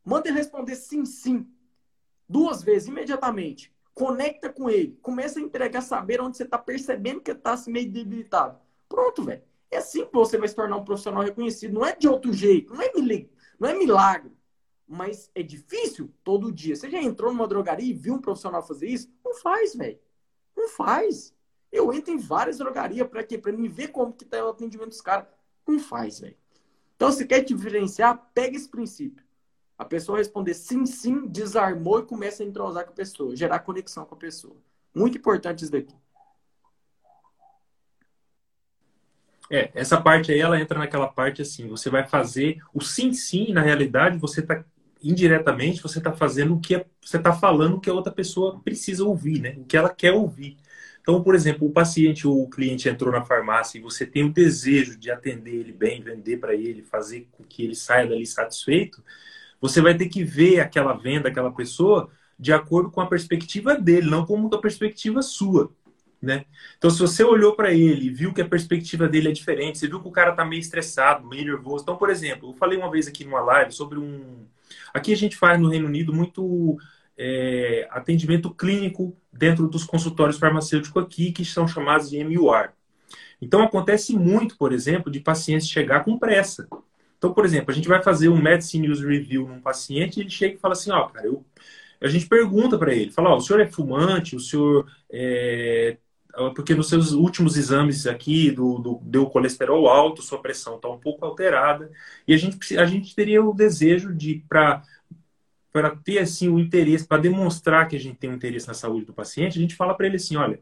Manda ele responder sim, sim. Duas vezes, imediatamente conecta com ele, começa a entregar saber onde você está percebendo que se meio debilitado. Pronto, velho. É assim que você vai se tornar um profissional reconhecido. Não é de outro jeito, não é milagre, não é milagre. Mas é difícil todo dia. Você já entrou numa drogaria e viu um profissional fazer isso? Não faz, velho. Não faz. Eu entro em várias drogarias para quê? Para me ver como que tá o atendimento dos caras. Não faz, velho. Então, se quer diferenciar, pega esse princípio. A pessoa responder sim, sim, desarmou e começa a entrosar com a pessoa, gerar conexão com a pessoa. Muito importante isso daqui.
É, essa parte aí, ela entra naquela parte assim, você vai fazer o sim, sim, na realidade, você está indiretamente, você está fazendo o que é, você está falando o que a outra pessoa precisa ouvir, né? O que ela quer ouvir. Então, por exemplo, o paciente ou o cliente entrou na farmácia e você tem o desejo de atender ele bem, vender para ele, fazer com que ele saia dali satisfeito, você vai ter que ver aquela venda, aquela pessoa, de acordo com a perspectiva dele, não como a perspectiva sua. Né? Então, se você olhou para ele e viu que a perspectiva dele é diferente, você viu que o cara está meio estressado, meio nervoso. Então, por exemplo, eu falei uma vez aqui numa live sobre um. Aqui a gente faz no Reino Unido muito é, atendimento clínico dentro dos consultórios farmacêuticos aqui, que são chamados de MUR. Então, acontece muito, por exemplo, de pacientes chegar com pressa. Então, por exemplo, a gente vai fazer um Medicine Use Review num paciente e ele chega e fala assim, ó, cara, eu... a gente pergunta para ele, fala, ó, o senhor é fumante, o senhor é... porque nos seus últimos exames aqui do, do, deu colesterol alto, sua pressão está um pouco alterada, e a gente, a gente teria o desejo de, para para ter assim o interesse, para demonstrar que a gente tem um interesse na saúde do paciente, a gente fala para ele assim, olha,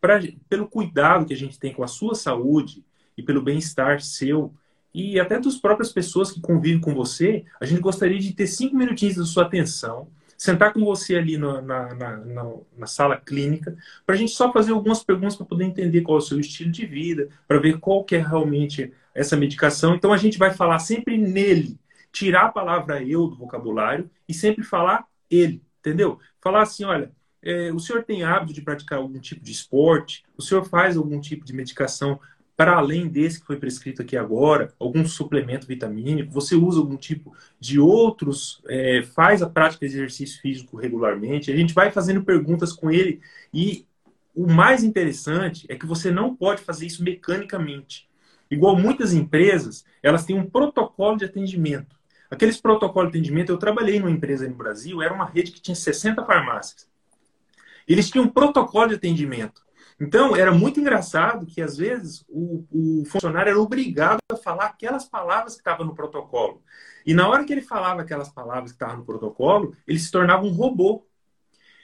pra, pelo cuidado que a gente tem com a sua saúde e pelo bem-estar seu e até das próprias pessoas que convivem com você, a gente gostaria de ter cinco minutinhos da sua atenção, sentar com você ali na, na, na, na sala clínica, para a gente só fazer algumas perguntas para poder entender qual é o seu estilo de vida, para ver qual que é realmente essa medicação. Então a gente vai falar sempre nele, tirar a palavra eu do vocabulário e sempre falar ele, entendeu? Falar assim, olha, é, o senhor tem hábito de praticar algum tipo de esporte? O senhor faz algum tipo de medicação para além desse que foi prescrito aqui agora? Algum suplemento vitamínico? Você usa algum tipo de outros? É, faz a prática de exercício físico regularmente? A gente vai fazendo perguntas com ele e o mais interessante é que você não pode fazer isso mecanicamente. Igual muitas empresas, elas têm um protocolo de atendimento. Aqueles protocolos de atendimento, eu trabalhei numa empresa no Brasil, era uma rede que tinha 60 farmácias. Eles tinham um protocolo de atendimento. Então, era muito engraçado que, às vezes, o, o funcionário era obrigado a falar aquelas palavras que estavam no protocolo. E na hora que ele falava aquelas palavras que estavam no protocolo, ele se tornava um robô.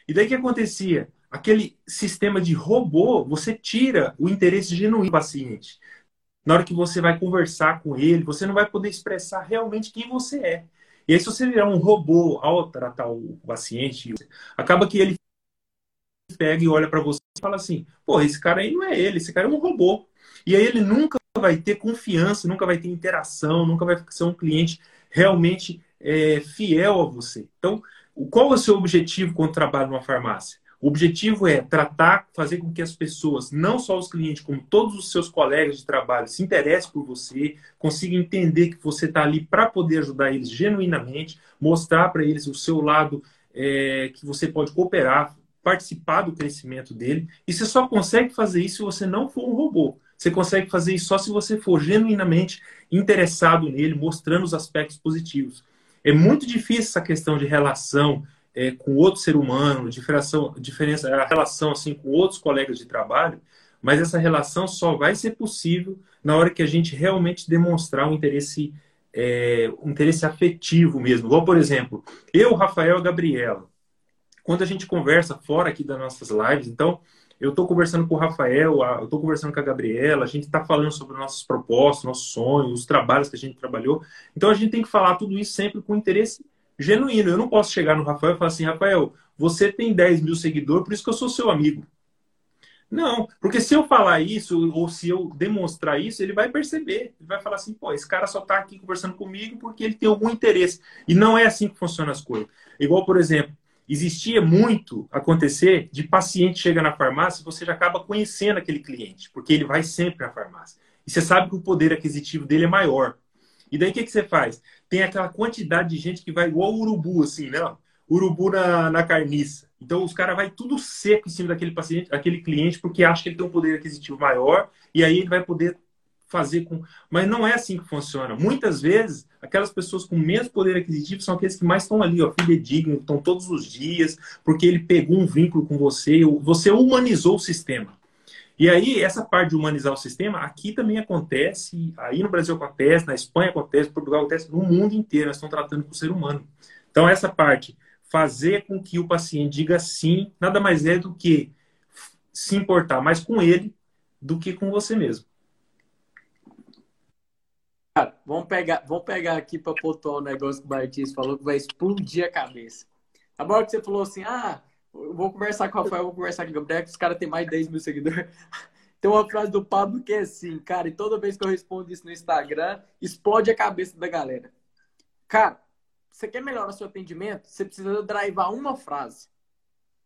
E daí o que acontecia? Aquele sistema de robô, você tira o interesse genuíno do paciente na hora que você vai conversar com ele, você não vai poder expressar realmente quem você é. E aí, se você virar um robô ao tratar o paciente, acaba que ele pega e olha para você e fala assim: pô, esse cara aí não é ele, esse cara é um robô. E aí ele nunca vai ter confiança, nunca vai ter interação, nunca vai ser um cliente realmente é, fiel a você. Então, qual é o seu objetivo quando trabalha numa farmácia? O objetivo é tratar, fazer com que as pessoas, não só os clientes, como todos os seus colegas de trabalho, se interessem por você, consigam entender que você está ali para poder ajudar eles genuinamente, mostrar para eles o seu lado é, que você pode cooperar, participar do crescimento dele. E você só consegue fazer isso se você não for um robô. Você consegue fazer isso só se você for genuinamente interessado nele, mostrando os aspectos positivos. É muito difícil essa questão de relação, é, com outro ser humano, diferença, diferença, a relação assim com outros colegas de trabalho, mas essa relação só vai ser possível na hora que a gente realmente demonstrar um interesse, é, um interesse afetivo mesmo. Igual, por exemplo, eu, Rafael e Gabriela, quando a gente conversa fora aqui das nossas lives, então eu estou conversando com o Rafael, eu estou conversando com a Gabriela, a gente está falando sobre nossos propósitos, nossos sonhos, os trabalhos que a gente trabalhou. Então a gente tem que falar tudo isso sempre com interesse genuíno. Eu não posso chegar no Rafael e falar assim, Rafael, você tem 10 mil seguidores, por isso que eu sou seu amigo. Não, porque se eu falar isso, ou se eu demonstrar isso, ele vai perceber. Ele vai falar assim, pô, esse cara só está aqui conversando comigo porque ele tem algum interesse. E não é assim que funcionam as coisas. Igual, por exemplo, existia muito acontecer de paciente chega na farmácia e você já acaba conhecendo aquele cliente, porque ele vai sempre na farmácia. E você sabe que o poder aquisitivo dele é maior. E daí o que, que você faz? Tem aquela quantidade de gente que vai igual urubu, assim, né? Urubu na, na carniça. Então os caras vai tudo seco em cima daquele paciente, aquele cliente, porque acha que ele tem um poder aquisitivo maior, e aí ele vai poder fazer com. Mas não é assim que funciona. Muitas vezes, aquelas pessoas com menos poder aquisitivo são aqueles que mais estão ali, ó, fidedignos, estão todos os dias, porque ele pegou um vínculo com você, você humanizou o sistema. E aí, essa parte de humanizar o sistema, aqui também acontece, aí no Brasil acontece, na Espanha acontece, no Portugal acontece, no mundo inteiro, nós estamos tratando com o ser humano. Então, essa parte, fazer com que o paciente diga sim, nada mais é do que se importar mais com ele do que com você mesmo.
Cara, vamos pegar, vamos pegar aqui para pontuar um negócio que o Martins falou que vai explodir a cabeça. Agora que você falou assim, ah, eu vou conversar com o Rafael, vou conversar com o Gabriel, que os caras têm mais de 10 mil seguidores. (laughs) Tem uma frase do Pablo que é assim, cara, e toda vez que eu respondo isso no Instagram, explode a cabeça da galera. Cara, você quer melhorar seu atendimento? Você precisa drivar uma frase.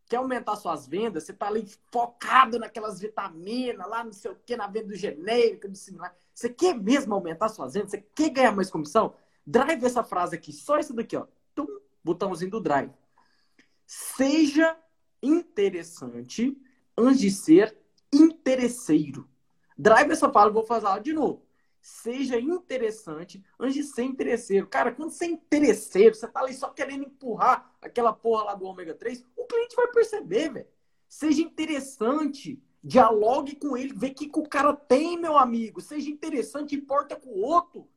Quer aumentar suas vendas? Você tá ali focado naquelas vitaminas, lá não sei o que, na venda do genérico, do similar. Você quer mesmo aumentar suas vendas? Você quer ganhar mais comissão? Drive essa frase aqui, só isso daqui, ó. Tum, botãozinho do drive. Seja interessante antes de ser interesseiro. Drive essa fala, vou fazer ela de novo. Seja interessante antes de ser interesseiro. Cara, quando você é interesseiro, você tá ali só querendo empurrar aquela porra lá do ômega 3, o cliente vai perceber, velho. Seja interessante, dialogue com ele, vê o que, que o cara tem, meu amigo. Seja interessante, importa com o outro.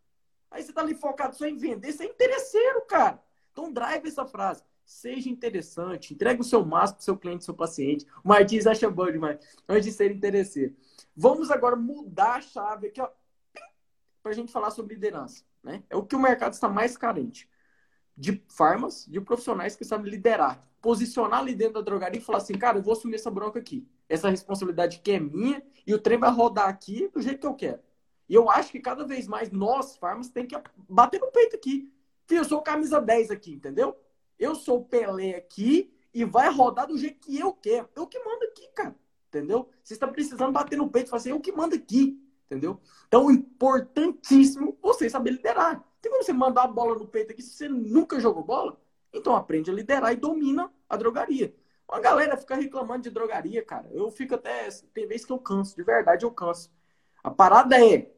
Aí você tá ali focado só em vender, você é interesseiro, cara. Então drive essa frase seja interessante, entregue o seu máximo para o seu cliente, seu paciente. O Martins acha bom demais, antes de ser interesseiro. Vamos agora mudar a chave aqui, ó, para a gente falar sobre liderança. Né? É o que o mercado está mais carente. De farmas, de profissionais que sabem liderar. Posicionar ali dentro da drogaria e falar assim, cara, eu vou assumir essa bronca aqui. Essa responsabilidade que é minha e o trem vai rodar aqui do jeito que eu quero. E eu acho que cada vez mais nós, farmas, tem que bater no peito aqui. Filho, eu sou camisa 10 aqui, entendeu? Eu sou Pelé aqui e vai rodar do jeito que eu quero. Eu que mando aqui, cara. Entendeu? Você está precisando bater no peito e falar assim, eu que mando aqui. Entendeu? Então, importantíssimo você saber liderar. Tem como você mandar a bola no peito aqui se você nunca jogou bola? Então, aprende a liderar e domina a drogaria. A galera fica reclamando de drogaria, cara. Eu fico até. Tem vezes que eu canso, de verdade eu canso. A parada é.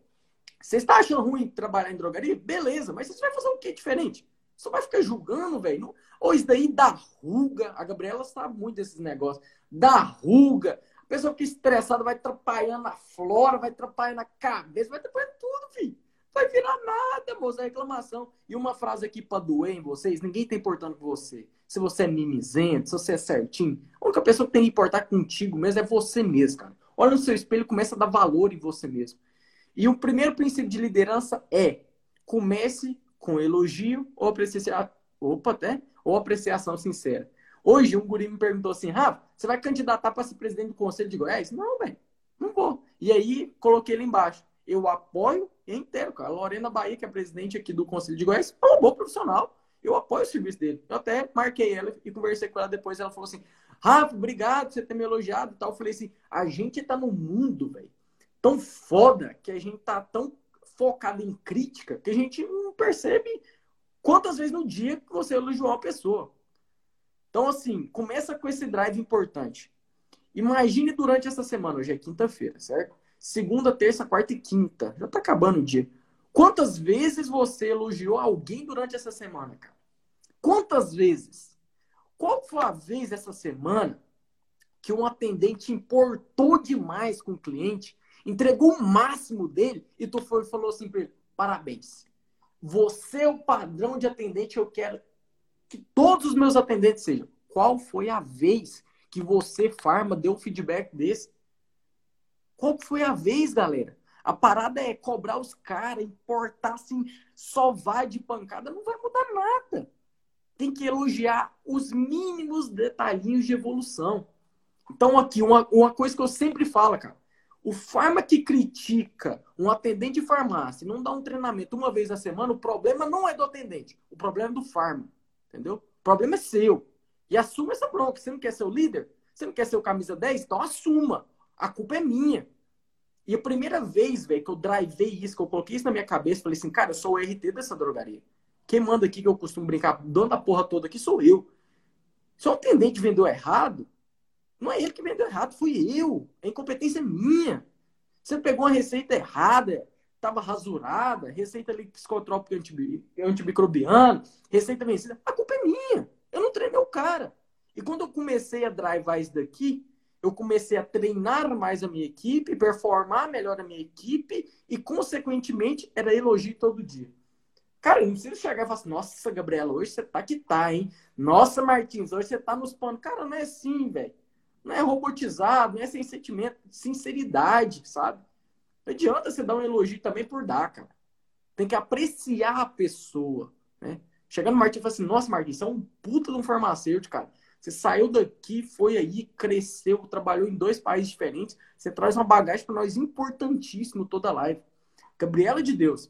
Você está achando ruim trabalhar em drogaria? Beleza, mas você vai fazer o que diferente? Você vai ficar julgando, velho. Ou isso daí dá ruga. A Gabriela sabe muito desses negócios. Dá ruga. A pessoa fica estressada, vai atrapalhando a flora, vai atrapalhando a cabeça, vai atrapalhando tudo, filho. Vai virar nada, moça, é reclamação. E uma frase aqui pra doer em vocês: ninguém tá importando com você. Se você é mimizento, se você é certinho, a única pessoa que tem que importar contigo mesmo é você mesmo, cara. Olha no seu espelho e começa a dar valor em você mesmo. E o primeiro princípio de liderança é comece com elogio ou apreciação. Opa, até ou apreciação sincera. Hoje, um guri me perguntou assim, Rafa, você vai candidatar para ser presidente do Conselho de Goiás? Não, velho, não vou. E aí, coloquei ele embaixo. Eu apoio inteiro, cara. A Lorena Bahia, que é presidente aqui do Conselho de Goiás, é uma boa profissional. Eu apoio o serviço dele. Eu até marquei ela e conversei com ela depois. Ela falou assim, Rafa, obrigado por você ter me elogiado e tal. Eu falei assim, a gente tá no mundo, velho, tão foda que a gente tá tão focado em crítica que a gente não percebe Quantas vezes no dia que você elogiou a pessoa? Então, assim, começa com esse drive importante. Imagine durante essa semana, hoje é quinta-feira, certo? Segunda, terça, quarta e quinta. Já tá acabando o dia. Quantas vezes você elogiou alguém durante essa semana, cara? Quantas vezes? Qual foi a vez essa semana que um atendente importou demais com o cliente, entregou o máximo dele e tu foi falou assim para ele: parabéns. Você é o padrão de atendente eu quero que todos os meus atendentes sejam. Qual foi a vez que você, Farma, deu um feedback desse? Qual foi a vez, galera? A parada é cobrar os caras, importar assim, só vai de pancada, não vai mudar nada. Tem que elogiar os mínimos detalhinhos de evolução. Então, aqui, uma, uma coisa que eu sempre falo, cara. O farma que critica um atendente de farmácia não dá um treinamento uma vez na semana, o problema não é do atendente, o problema é do farma. Entendeu? O problema é seu. E assuma essa bronca. Você não quer ser o líder? Você não quer ser o camisa 10? Então assuma. A culpa é minha. E a primeira vez, velho, que eu drivei isso, que eu coloquei isso na minha cabeça, falei assim, cara, eu sou o RT dessa drogaria. Quem manda aqui que eu costumo brincar, dono da porra toda aqui sou eu. Se o atendente vendeu errado, não é ele que vendeu errado, fui eu. A incompetência é minha. Você pegou uma receita errada, estava rasurada, receita ali psicotrópica antimicrobiana, receita vencida, a culpa é minha. Eu não treinei o cara. E quando eu comecei a drivar isso daqui, eu comecei a treinar mais a minha equipe, performar melhor a minha equipe e, consequentemente, era elogio todo dia. Cara, eu não preciso chegar e falar assim, nossa, Gabriela, hoje você tá que tá, hein? Nossa, Martins, hoje você tá nos panos. Cara, não é assim, velho. Não é robotizado, não é sem sentimento, sinceridade, sabe? Não adianta você dar um elogio também por dar, cara. Tem que apreciar a pessoa, né? Chegando no Martins e falar assim, nossa, Martins, você é um puta de um farmacêutico, cara. Você saiu daqui, foi aí, cresceu, trabalhou em dois países diferentes. Você traz uma bagagem para nós importantíssimo toda a live. Gabriela de Deus,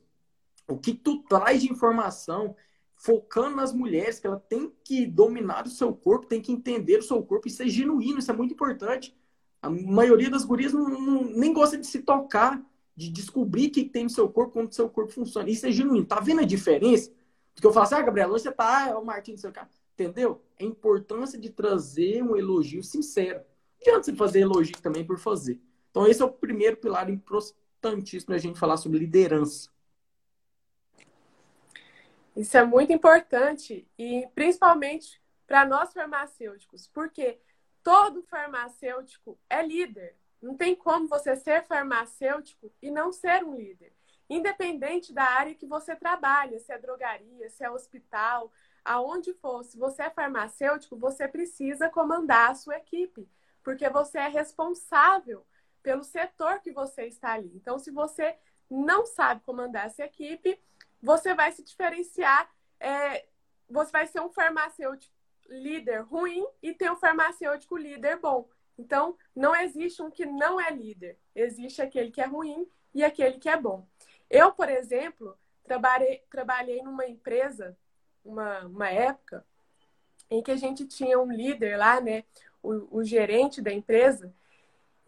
o que tu traz de informação focando nas mulheres, que ela tem que dominar o seu corpo, tem que entender o seu corpo, isso é genuíno, isso é muito importante. A maioria das gurias não, não, nem gosta de se tocar, de descobrir o que tem no seu corpo, como o seu corpo funciona. Isso é genuíno. Tá vendo a diferença? Porque eu falo assim, ah, Gabriela, você tá, ah, é o Martins, seu cara. Entendeu? A importância de trazer um elogio sincero. Não adianta você fazer elogio também por fazer. Então, esse é o primeiro pilar importantíssimo a gente falar sobre liderança.
Isso é muito importante e principalmente para nós farmacêuticos, porque todo farmacêutico é líder. Não tem como você ser farmacêutico e não ser um líder. Independente da área que você trabalha, se é drogaria, se é hospital, aonde for, se você é farmacêutico, você precisa comandar a sua equipe, porque você é responsável pelo setor que você está ali. Então, se você não sabe comandar essa equipe, você vai se diferenciar. É, você vai ser um farmacêutico líder ruim e ter um farmacêutico líder bom. Então, não existe um que não é líder. Existe aquele que é ruim e aquele que é bom. Eu, por exemplo, trabalhei, trabalhei numa empresa uma, uma época em que a gente tinha um líder lá, né, o, o gerente da empresa,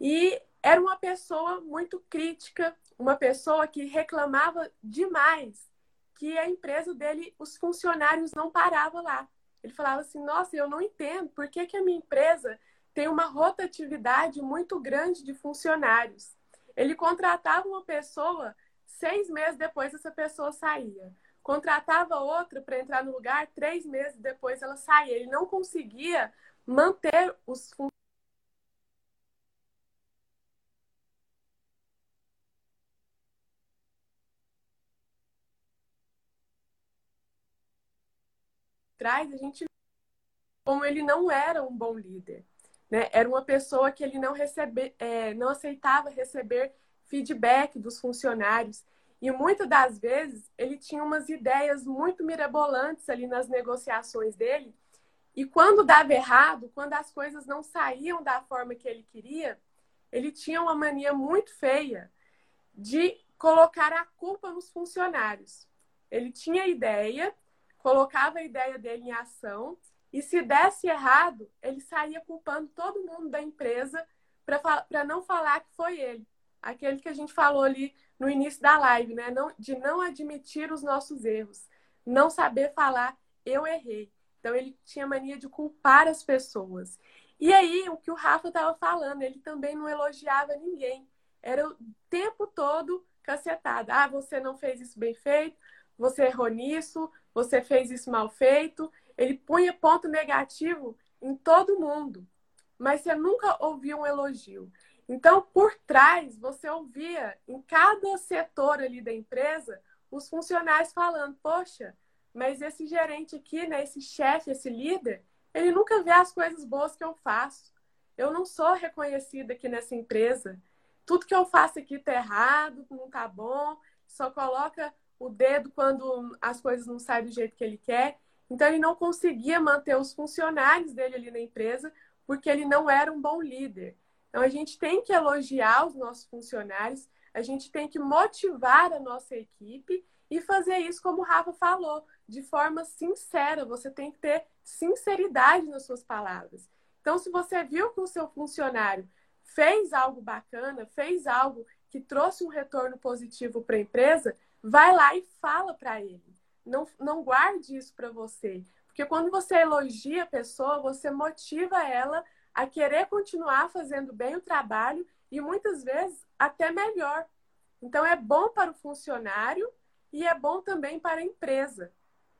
e era uma pessoa muito crítica, uma pessoa que reclamava demais que a empresa dele, os funcionários não paravam lá. Ele falava assim: Nossa, eu não entendo por que, que a minha empresa tem uma rotatividade muito grande de funcionários. Ele contratava uma pessoa, seis meses depois essa pessoa saía contratava outra para entrar no lugar, três meses depois ela saía. Ele não conseguia manter os traz a gente como ele não era um bom líder, né? Era uma pessoa que ele não recebe, é, não aceitava receber feedback dos funcionários. E muitas das vezes ele tinha umas ideias muito mirabolantes ali nas negociações dele. E quando dava errado, quando as coisas não saíam da forma que ele queria, ele tinha uma mania muito feia de colocar a culpa nos funcionários. Ele tinha ideia, colocava a ideia dele em ação, e se desse errado, ele saía culpando todo mundo da empresa para não falar que foi ele. Aquele que a gente falou ali no início da live, né? Não, de não admitir os nossos erros, não saber falar eu errei. Então ele tinha mania de culpar as pessoas. E aí, o que o Rafa estava falando, ele também não elogiava ninguém. Era o tempo todo cacetado. Ah, você não fez isso bem feito, você errou nisso, você fez isso mal feito. Ele punha ponto negativo em todo mundo, mas você nunca ouviu um elogio. Então, por trás, você ouvia em cada setor ali da empresa os funcionários falando: Poxa, mas esse gerente aqui, né, esse chefe, esse líder, ele nunca vê as coisas boas que eu faço. Eu não sou reconhecida aqui nessa empresa. Tudo que eu faço aqui tá errado, não tá bom, só coloca o dedo quando as coisas não saem do jeito que ele quer. Então, ele não conseguia manter os funcionários dele ali na empresa porque ele não era um bom líder. Então, a gente tem que elogiar os nossos funcionários, a gente tem que motivar a nossa equipe e fazer isso, como o Rafa falou, de forma sincera. Você tem que ter sinceridade nas suas palavras. Então, se você viu que o seu funcionário fez algo bacana, fez algo que trouxe um retorno positivo para a empresa, vai lá e fala para ele. Não, não guarde isso para você. Porque quando você elogia a pessoa, você motiva ela a querer continuar fazendo bem o trabalho e muitas vezes até melhor. Então, é bom para o funcionário e é bom também para a empresa.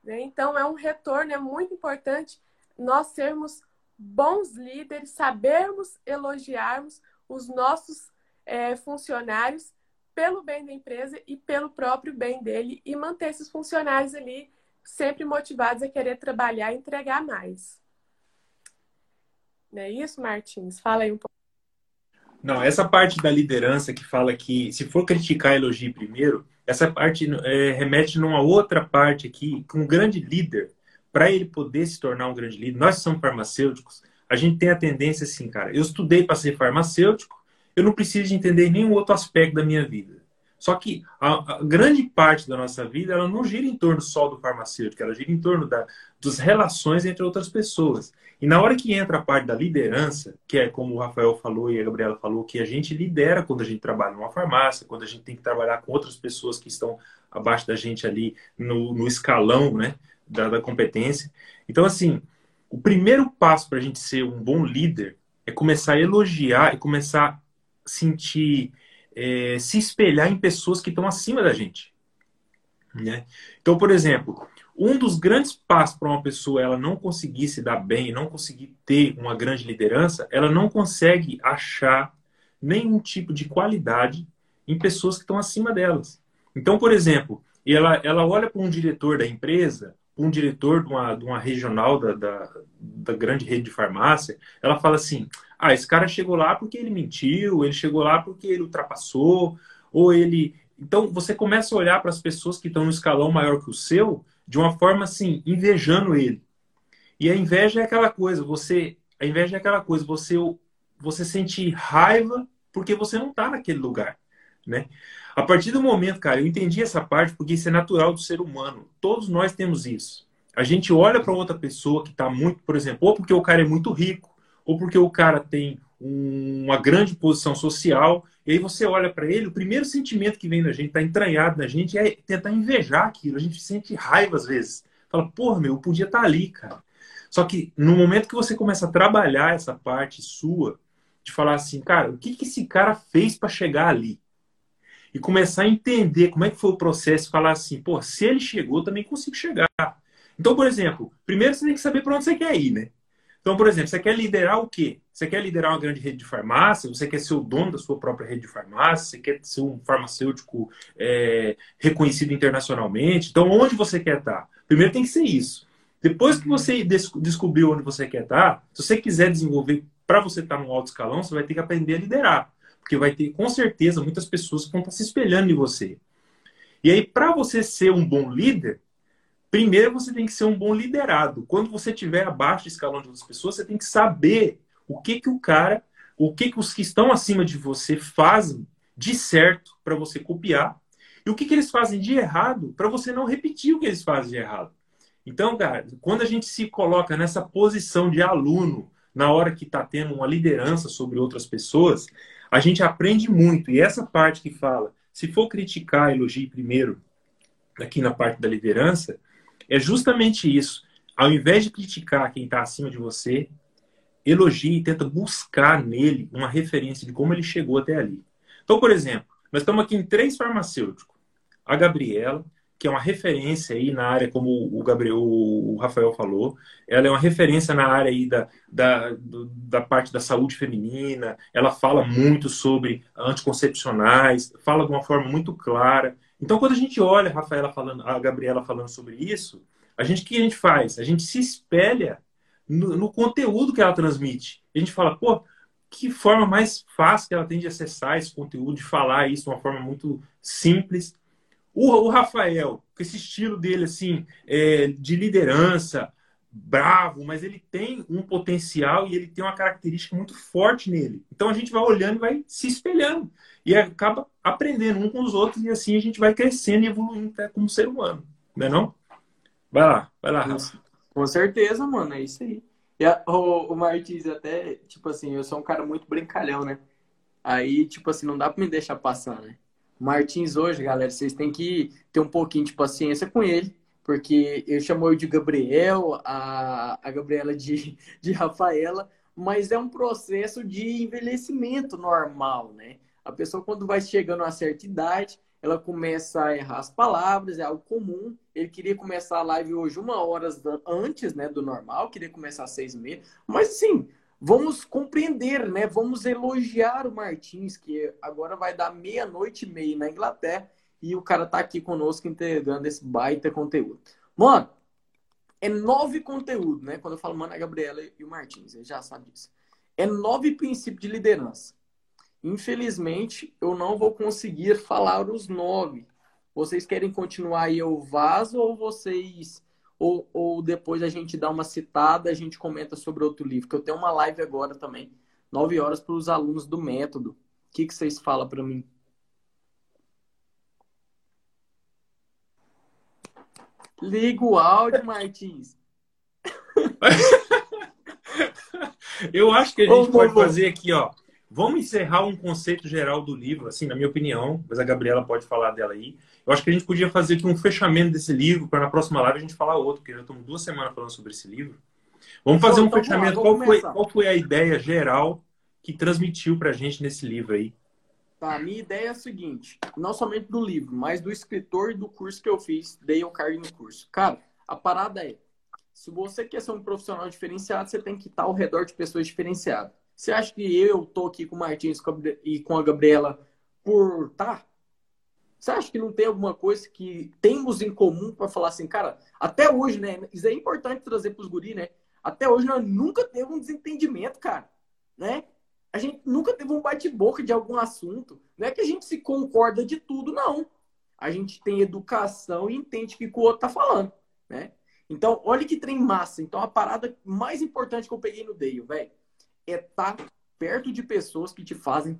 Né? Então, é um retorno, é muito importante nós sermos bons líderes, sabermos elogiarmos os nossos é, funcionários pelo bem da empresa e pelo próprio bem dele e manter esses funcionários ali sempre motivados a querer trabalhar e entregar mais. Não é isso, Martins? Fala aí um pouco.
Não, essa parte da liderança que fala que se for criticar, elogie primeiro, essa parte é, remete numa outra parte aqui, que um grande líder, para ele poder se tornar um grande líder, nós somos farmacêuticos, a gente tem a tendência assim, cara, eu estudei para ser farmacêutico, eu não preciso de entender nenhum outro aspecto da minha vida. Só que a, a, grande parte da nossa vida ela não gira em torno só do farmacêutico, ela gira em torno da, das relações entre outras pessoas. E na hora que entra a parte da liderança, que é como o Rafael falou e a Gabriela falou, que a gente lidera quando a gente trabalha numa farmácia, quando a gente tem que trabalhar com outras pessoas que estão abaixo da gente ali no, no escalão né, da, da competência. Então, assim, o primeiro passo para a gente ser um bom líder é começar a elogiar e começar a sentir, é, se espelhar em pessoas que estão acima da gente. Né? Então, por exemplo, um dos grandes passos para uma pessoa ela não conseguir se dar bem, não conseguir ter uma grande liderança, ela não consegue achar nenhum tipo de qualidade em pessoas que estão acima delas. Então, por exemplo, ela, ela olha para um diretor da empresa, um diretor de uma, de uma regional da, da, da, grande rede de farmácia, ela fala assim: ah, esse cara chegou lá porque ele mentiu, ele chegou lá porque ele ultrapassou, ou ele. Então você começa a olhar para as pessoas que estão no escalão maior que o seu de uma forma assim, invejando ele. E a inveja é aquela coisa, você. A inveja é aquela coisa, você, você sente raiva porque você não está naquele lugar, né? A partir do momento, cara, eu entendi essa parte porque isso é natural do ser humano. Todos nós temos isso. A gente olha para outra pessoa que está muito, por exemplo, ou porque o cara é muito rico, ou porque o cara tem uma grande posição social, e aí você olha para ele, o primeiro sentimento que vem da gente, está entranhado na gente, é tentar invejar aquilo. A gente sente raiva às vezes. Fala, porra, meu, eu podia estar tá ali, cara. Só que no momento que você começa a trabalhar essa parte sua, de falar assim, cara, o que, que esse cara fez para chegar ali? e começar a entender como é que foi o processo, falar assim, pô, se ele chegou, também consigo chegar. Então, por exemplo, primeiro você tem que saber para onde você quer ir, né? Então, por exemplo, você quer liderar o quê? Você quer liderar uma grande rede de farmácia? Você quer ser o dono da sua própria rede de farmácia? Você quer ser um farmacêutico é, reconhecido internacionalmente? Então, onde você quer estar? Primeiro tem que ser isso. Depois que você des descobriu onde você quer estar, se você quiser desenvolver para você estar no alto escalão, você vai ter que aprender a liderar. Porque vai ter, com certeza, muitas pessoas que vão estar se espelhando em você. E aí, para você ser um bom líder, primeiro você tem que ser um bom liderado. Quando você estiver abaixo do escalão de outras pessoas, você tem que saber o que, que o cara, o que, que os que estão acima de você fazem de certo para você copiar e o que, que eles fazem de errado para você não repetir o que eles fazem de errado. Então, cara, quando a gente se coloca nessa posição de aluno, na hora que está tendo uma liderança sobre outras pessoas, a gente aprende muito. E essa parte que fala, se for criticar, elogie primeiro, aqui na parte da liderança, é justamente isso. Ao invés de criticar quem está acima de você, elogie e tenta buscar nele uma referência de como ele chegou até ali. Então, por exemplo, nós estamos aqui em três farmacêuticos. A Gabriela, que é uma referência aí na área, como o Gabriel, o Rafael falou, ela é uma referência na área aí da, da, da parte da saúde feminina, ela fala muito sobre anticoncepcionais, fala de uma forma muito clara. Então, quando a gente olha a Rafaela falando, a Gabriela falando sobre isso, a gente o que a gente faz? A gente se espelha no, no conteúdo que ela transmite. A gente fala, pô, que forma mais fácil que ela tem de acessar esse conteúdo, de falar isso de uma forma muito simples. O, o Rafael, com esse estilo dele, assim, é, de liderança, bravo, mas ele tem um potencial e ele tem uma característica muito forte nele. Então a gente vai olhando e vai se espelhando. E acaba aprendendo um com os outros e assim a gente vai crescendo e evoluindo até como ser humano. Não é não? Vai lá, vai lá, Rafa.
Com certeza, mano, é isso aí. E a, o, o Martins até, tipo assim, eu sou um cara muito brincalhão, né? Aí, tipo assim, não dá pra me deixar passar, né? Martins hoje, galera, vocês têm que ter um pouquinho de paciência com ele, porque eu chamo ele de Gabriel, a, a Gabriela de, (laughs) de Rafaela, mas é um processo de envelhecimento normal, né? A pessoa, quando vai chegando a certa idade, ela começa a errar as palavras, é algo comum. Ele queria começar a live hoje uma hora antes né, do normal, queria começar às seis e meia. Mas, sim, vamos compreender, né? Vamos elogiar o Martins, que agora vai dar meia-noite e meia na Inglaterra, e o cara tá aqui conosco entregando esse baita conteúdo. Mano, é nove conteúdos, né? Quando eu falo, mano, a Gabriela e o Martins, ele já sabe disso. É nove princípios de liderança. Infelizmente, eu não vou conseguir falar os nove. Vocês querem continuar aí eu vaso ou vocês ou, ou depois a gente dá uma citada, a gente comenta sobre outro livro, que eu tenho uma live agora também, nove horas para os alunos do método. O que, que vocês falam para mim? Liga o áudio, Martins. (laughs)
Eu acho que a gente pode fazer aqui, ó. Vamos encerrar um conceito geral do livro, assim, na minha opinião, mas a Gabriela pode falar dela aí. Eu acho que a gente podia fazer aqui um fechamento desse livro, para na próxima live a gente falar outro, porque já estamos duas semanas falando sobre esse livro. Vamos fazer um então, fechamento. Lá, qual, foi, qual foi a ideia geral que transmitiu para a gente nesse livro aí?
Tá, a minha ideia é a seguinte: não somente do livro, mas do escritor e do curso que eu fiz, Dale Carnegie no curso. Cara, a parada é: se você quer ser um profissional diferenciado, você tem que estar ao redor de pessoas diferenciadas. Você acha que eu tô aqui com o Martins e com a Gabriela por tá? Você acha que não tem alguma coisa que temos em comum para falar assim, cara, até hoje, né? Isso é importante trazer para os guri, né? Até hoje nós nunca teve um desentendimento, cara, né? A gente nunca teve um bate-boca de algum assunto. Não é que a gente se concorda de tudo, não. A gente tem educação e entende o que o outro tá falando, né? Então, olha que trem massa. Então, a parada mais importante que eu peguei no Dale, velho, é estar tá perto de pessoas que te fazem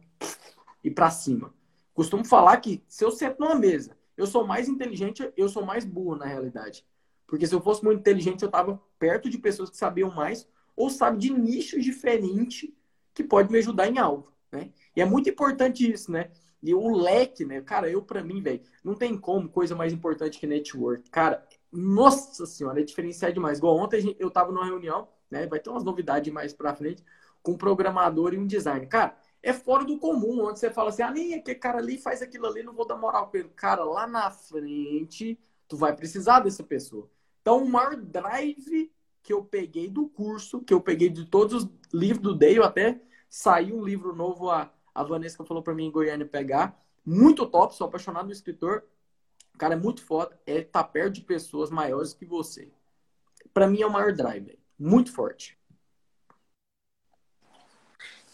ir para cima. Costumo falar que se eu sento numa mesa, eu sou mais inteligente, eu sou mais burro na realidade. Porque se eu fosse muito inteligente, eu estava perto de pessoas que sabiam mais ou sabem de nichos diferentes que pode me ajudar em algo, né? E é muito importante isso, né? E o leque, né? Cara, eu para mim, velho, não tem como coisa mais importante que network. Cara, nossa senhora, é diferenciar demais. Igual ontem eu tava numa reunião, né? Vai ter umas novidades mais pra frente com um programador e um design. Cara, é fora do comum, onde você fala assim, ah, nem aquele cara ali faz aquilo ali, não vou dar moral para ele. Cara, lá na frente, tu vai precisar dessa pessoa. Então, o maior drive que eu peguei do curso, que eu peguei de todos os livros do Dale, até saiu um livro novo, a, a Vanessa falou para mim em Goiânia pegar. Muito top, sou apaixonado no escritor. O cara é muito foda, é tá perto de pessoas maiores que você. Para mim é o maior drive, muito forte.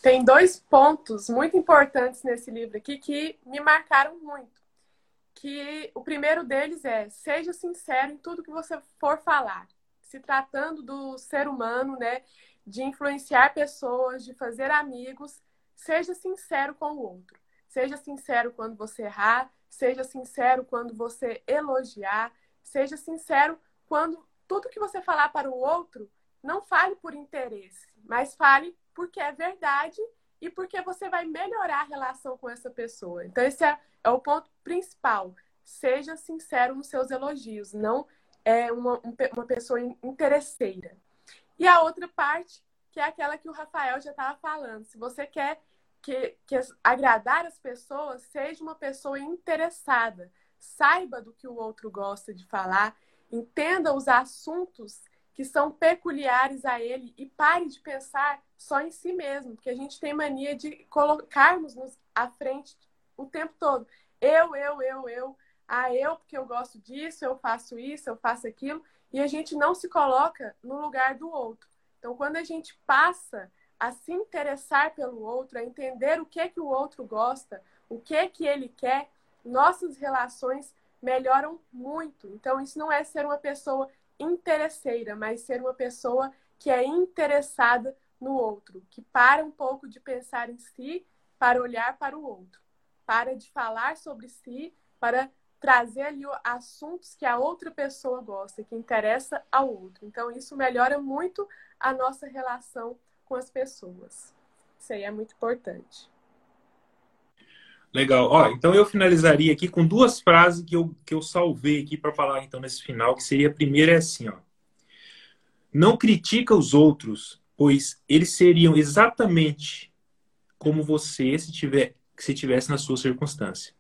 Tem dois pontos muito importantes nesse livro aqui que me marcaram muito. Que o primeiro deles é: seja sincero em tudo que você for falar. Se tratando do ser humano, né, de influenciar pessoas, de fazer amigos, seja sincero com o outro. Seja sincero quando você errar, seja sincero quando você elogiar, seja sincero quando tudo que você falar para o outro, não fale por interesse, mas fale porque é verdade e porque você vai melhorar a relação com essa pessoa. Então, esse é, é o ponto principal. Seja sincero nos seus elogios, não é uma, uma pessoa interesseira. E a outra parte, que é aquela que o Rafael já estava falando. Se você quer que, que agradar as pessoas, seja uma pessoa interessada. Saiba do que o outro gosta de falar, entenda os assuntos que são peculiares a ele e pare de pensar só em si mesmo, porque a gente tem mania de colocarmos-nos à frente o tempo todo. Eu, eu, eu, eu. Ah, eu porque eu gosto disso, eu faço isso, eu faço aquilo, e a gente não se coloca no lugar do outro. Então, quando a gente passa a se interessar pelo outro, a entender o que é que o outro gosta, o que é que ele quer, nossas relações melhoram muito. Então, isso não é ser uma pessoa interesseira, mas ser uma pessoa que é interessada no outro, que para um pouco de pensar em si para olhar para o outro, para de falar sobre si, para trazer ali assuntos que a outra pessoa gosta, que interessa ao outro. Então isso melhora muito a nossa relação com as pessoas. Isso aí é muito importante.
Legal. Ó, então eu finalizaria aqui com duas frases que eu, que eu salvei aqui para falar então nesse final, que seria a primeira é assim, ó. Não critica os outros, pois eles seriam exatamente como você se tiver se tivesse na sua circunstância.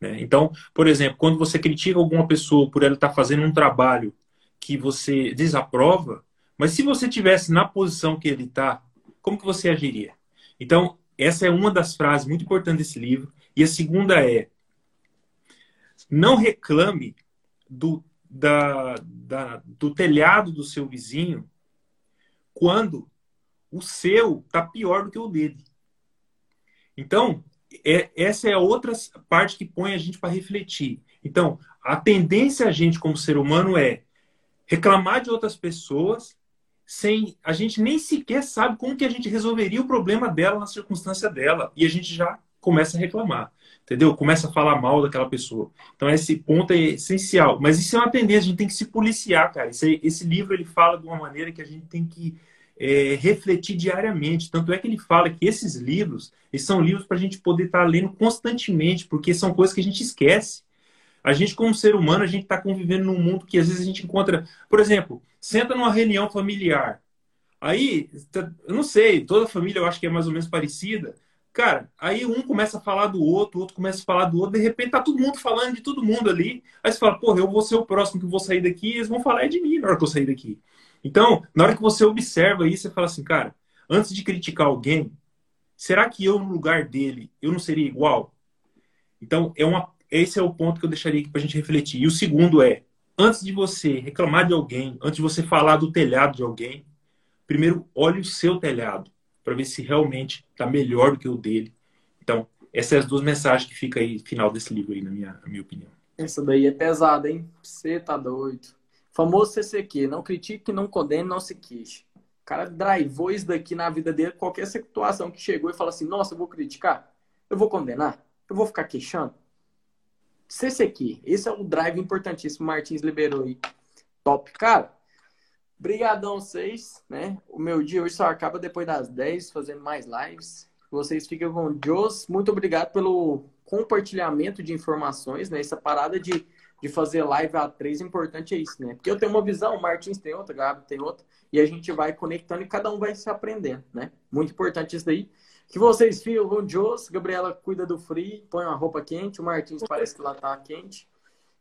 Né? Então, por exemplo, quando você critica alguma pessoa por ela estar fazendo um trabalho que você desaprova, mas se você tivesse na posição que ele está, como que você agiria? Então, essa é uma das frases muito importantes desse livro. E a segunda é: não reclame do, da, da, do telhado do seu vizinho quando o seu está pior do que o dele. Então, é, essa é a outra parte que põe a gente para refletir. Então, a tendência a gente, como ser humano, é reclamar de outras pessoas sem a gente nem sequer sabe como que a gente resolveria o problema dela na circunstância dela e a gente já começa a reclamar, entendeu? Começa a falar mal daquela pessoa. Então esse ponto é essencial, mas isso é uma tendência, a gente tem que se policiar, cara. Esse, esse livro ele fala de uma maneira que a gente tem que é, refletir diariamente. Tanto é que ele fala que esses livros, eles são livros para a gente poder estar tá lendo constantemente, porque são coisas que a gente esquece. A gente, como ser humano, a gente está convivendo num mundo que às vezes a gente encontra. Por exemplo, senta numa reunião familiar. Aí, eu não sei, toda família eu acho que é mais ou menos parecida. Cara, aí um começa a falar do outro, o outro começa a falar do outro, de repente tá todo mundo falando de todo mundo ali. Aí você fala, porra, eu vou ser o próximo que vou sair daqui, eles vão falar é de mim na hora que eu sair daqui. Então, na hora que você observa isso, você fala assim, cara, antes de criticar alguém, será que eu, no lugar dele, eu não seria igual? Então, é uma, esse é o ponto que eu deixaria aqui para a gente refletir. E o segundo é, antes de você reclamar de alguém, antes de você falar do telhado de alguém, primeiro olhe o seu telhado para ver se realmente está melhor do que o dele. Então, essas são as duas mensagens que fica aí final desse livro aí, na minha, na minha opinião.
Essa daí é pesada, hein? Você tá doido. Famoso CCQ, não critique, não condene, não se queixe. O cara drivou isso daqui na vida dele, qualquer situação que chegou e fala assim, nossa, eu vou criticar, eu vou condenar, eu vou ficar queixando. CCQ, esse é um drive importantíssimo, Martins liberou aí. Top. Cara, brigadão vocês, né? O meu dia hoje só acaba depois das 10, fazendo mais lives. Vocês ficam com Deus. Muito obrigado pelo compartilhamento de informações, né? Essa parada de de fazer live a três, importante é isso, né? Porque eu tenho uma visão, o Martins tem outra, o Gabi tem outra, e a gente vai conectando e cada um vai se aprendendo, né? Muito importante isso daí. Que vocês fiquem com Jos, Gabriela cuida do free, põe uma roupa quente, o Martins parece que lá tá quente.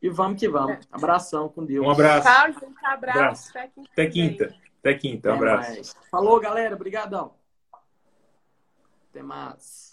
E vamos que vamos. Abração com Deus.
Um abraço.
Tchau, gente. Abraço. abraço.
Até quinta. Até quinta. Até quinta. Um abraço.
Mais. Falou, galera. Obrigadão. Até mais.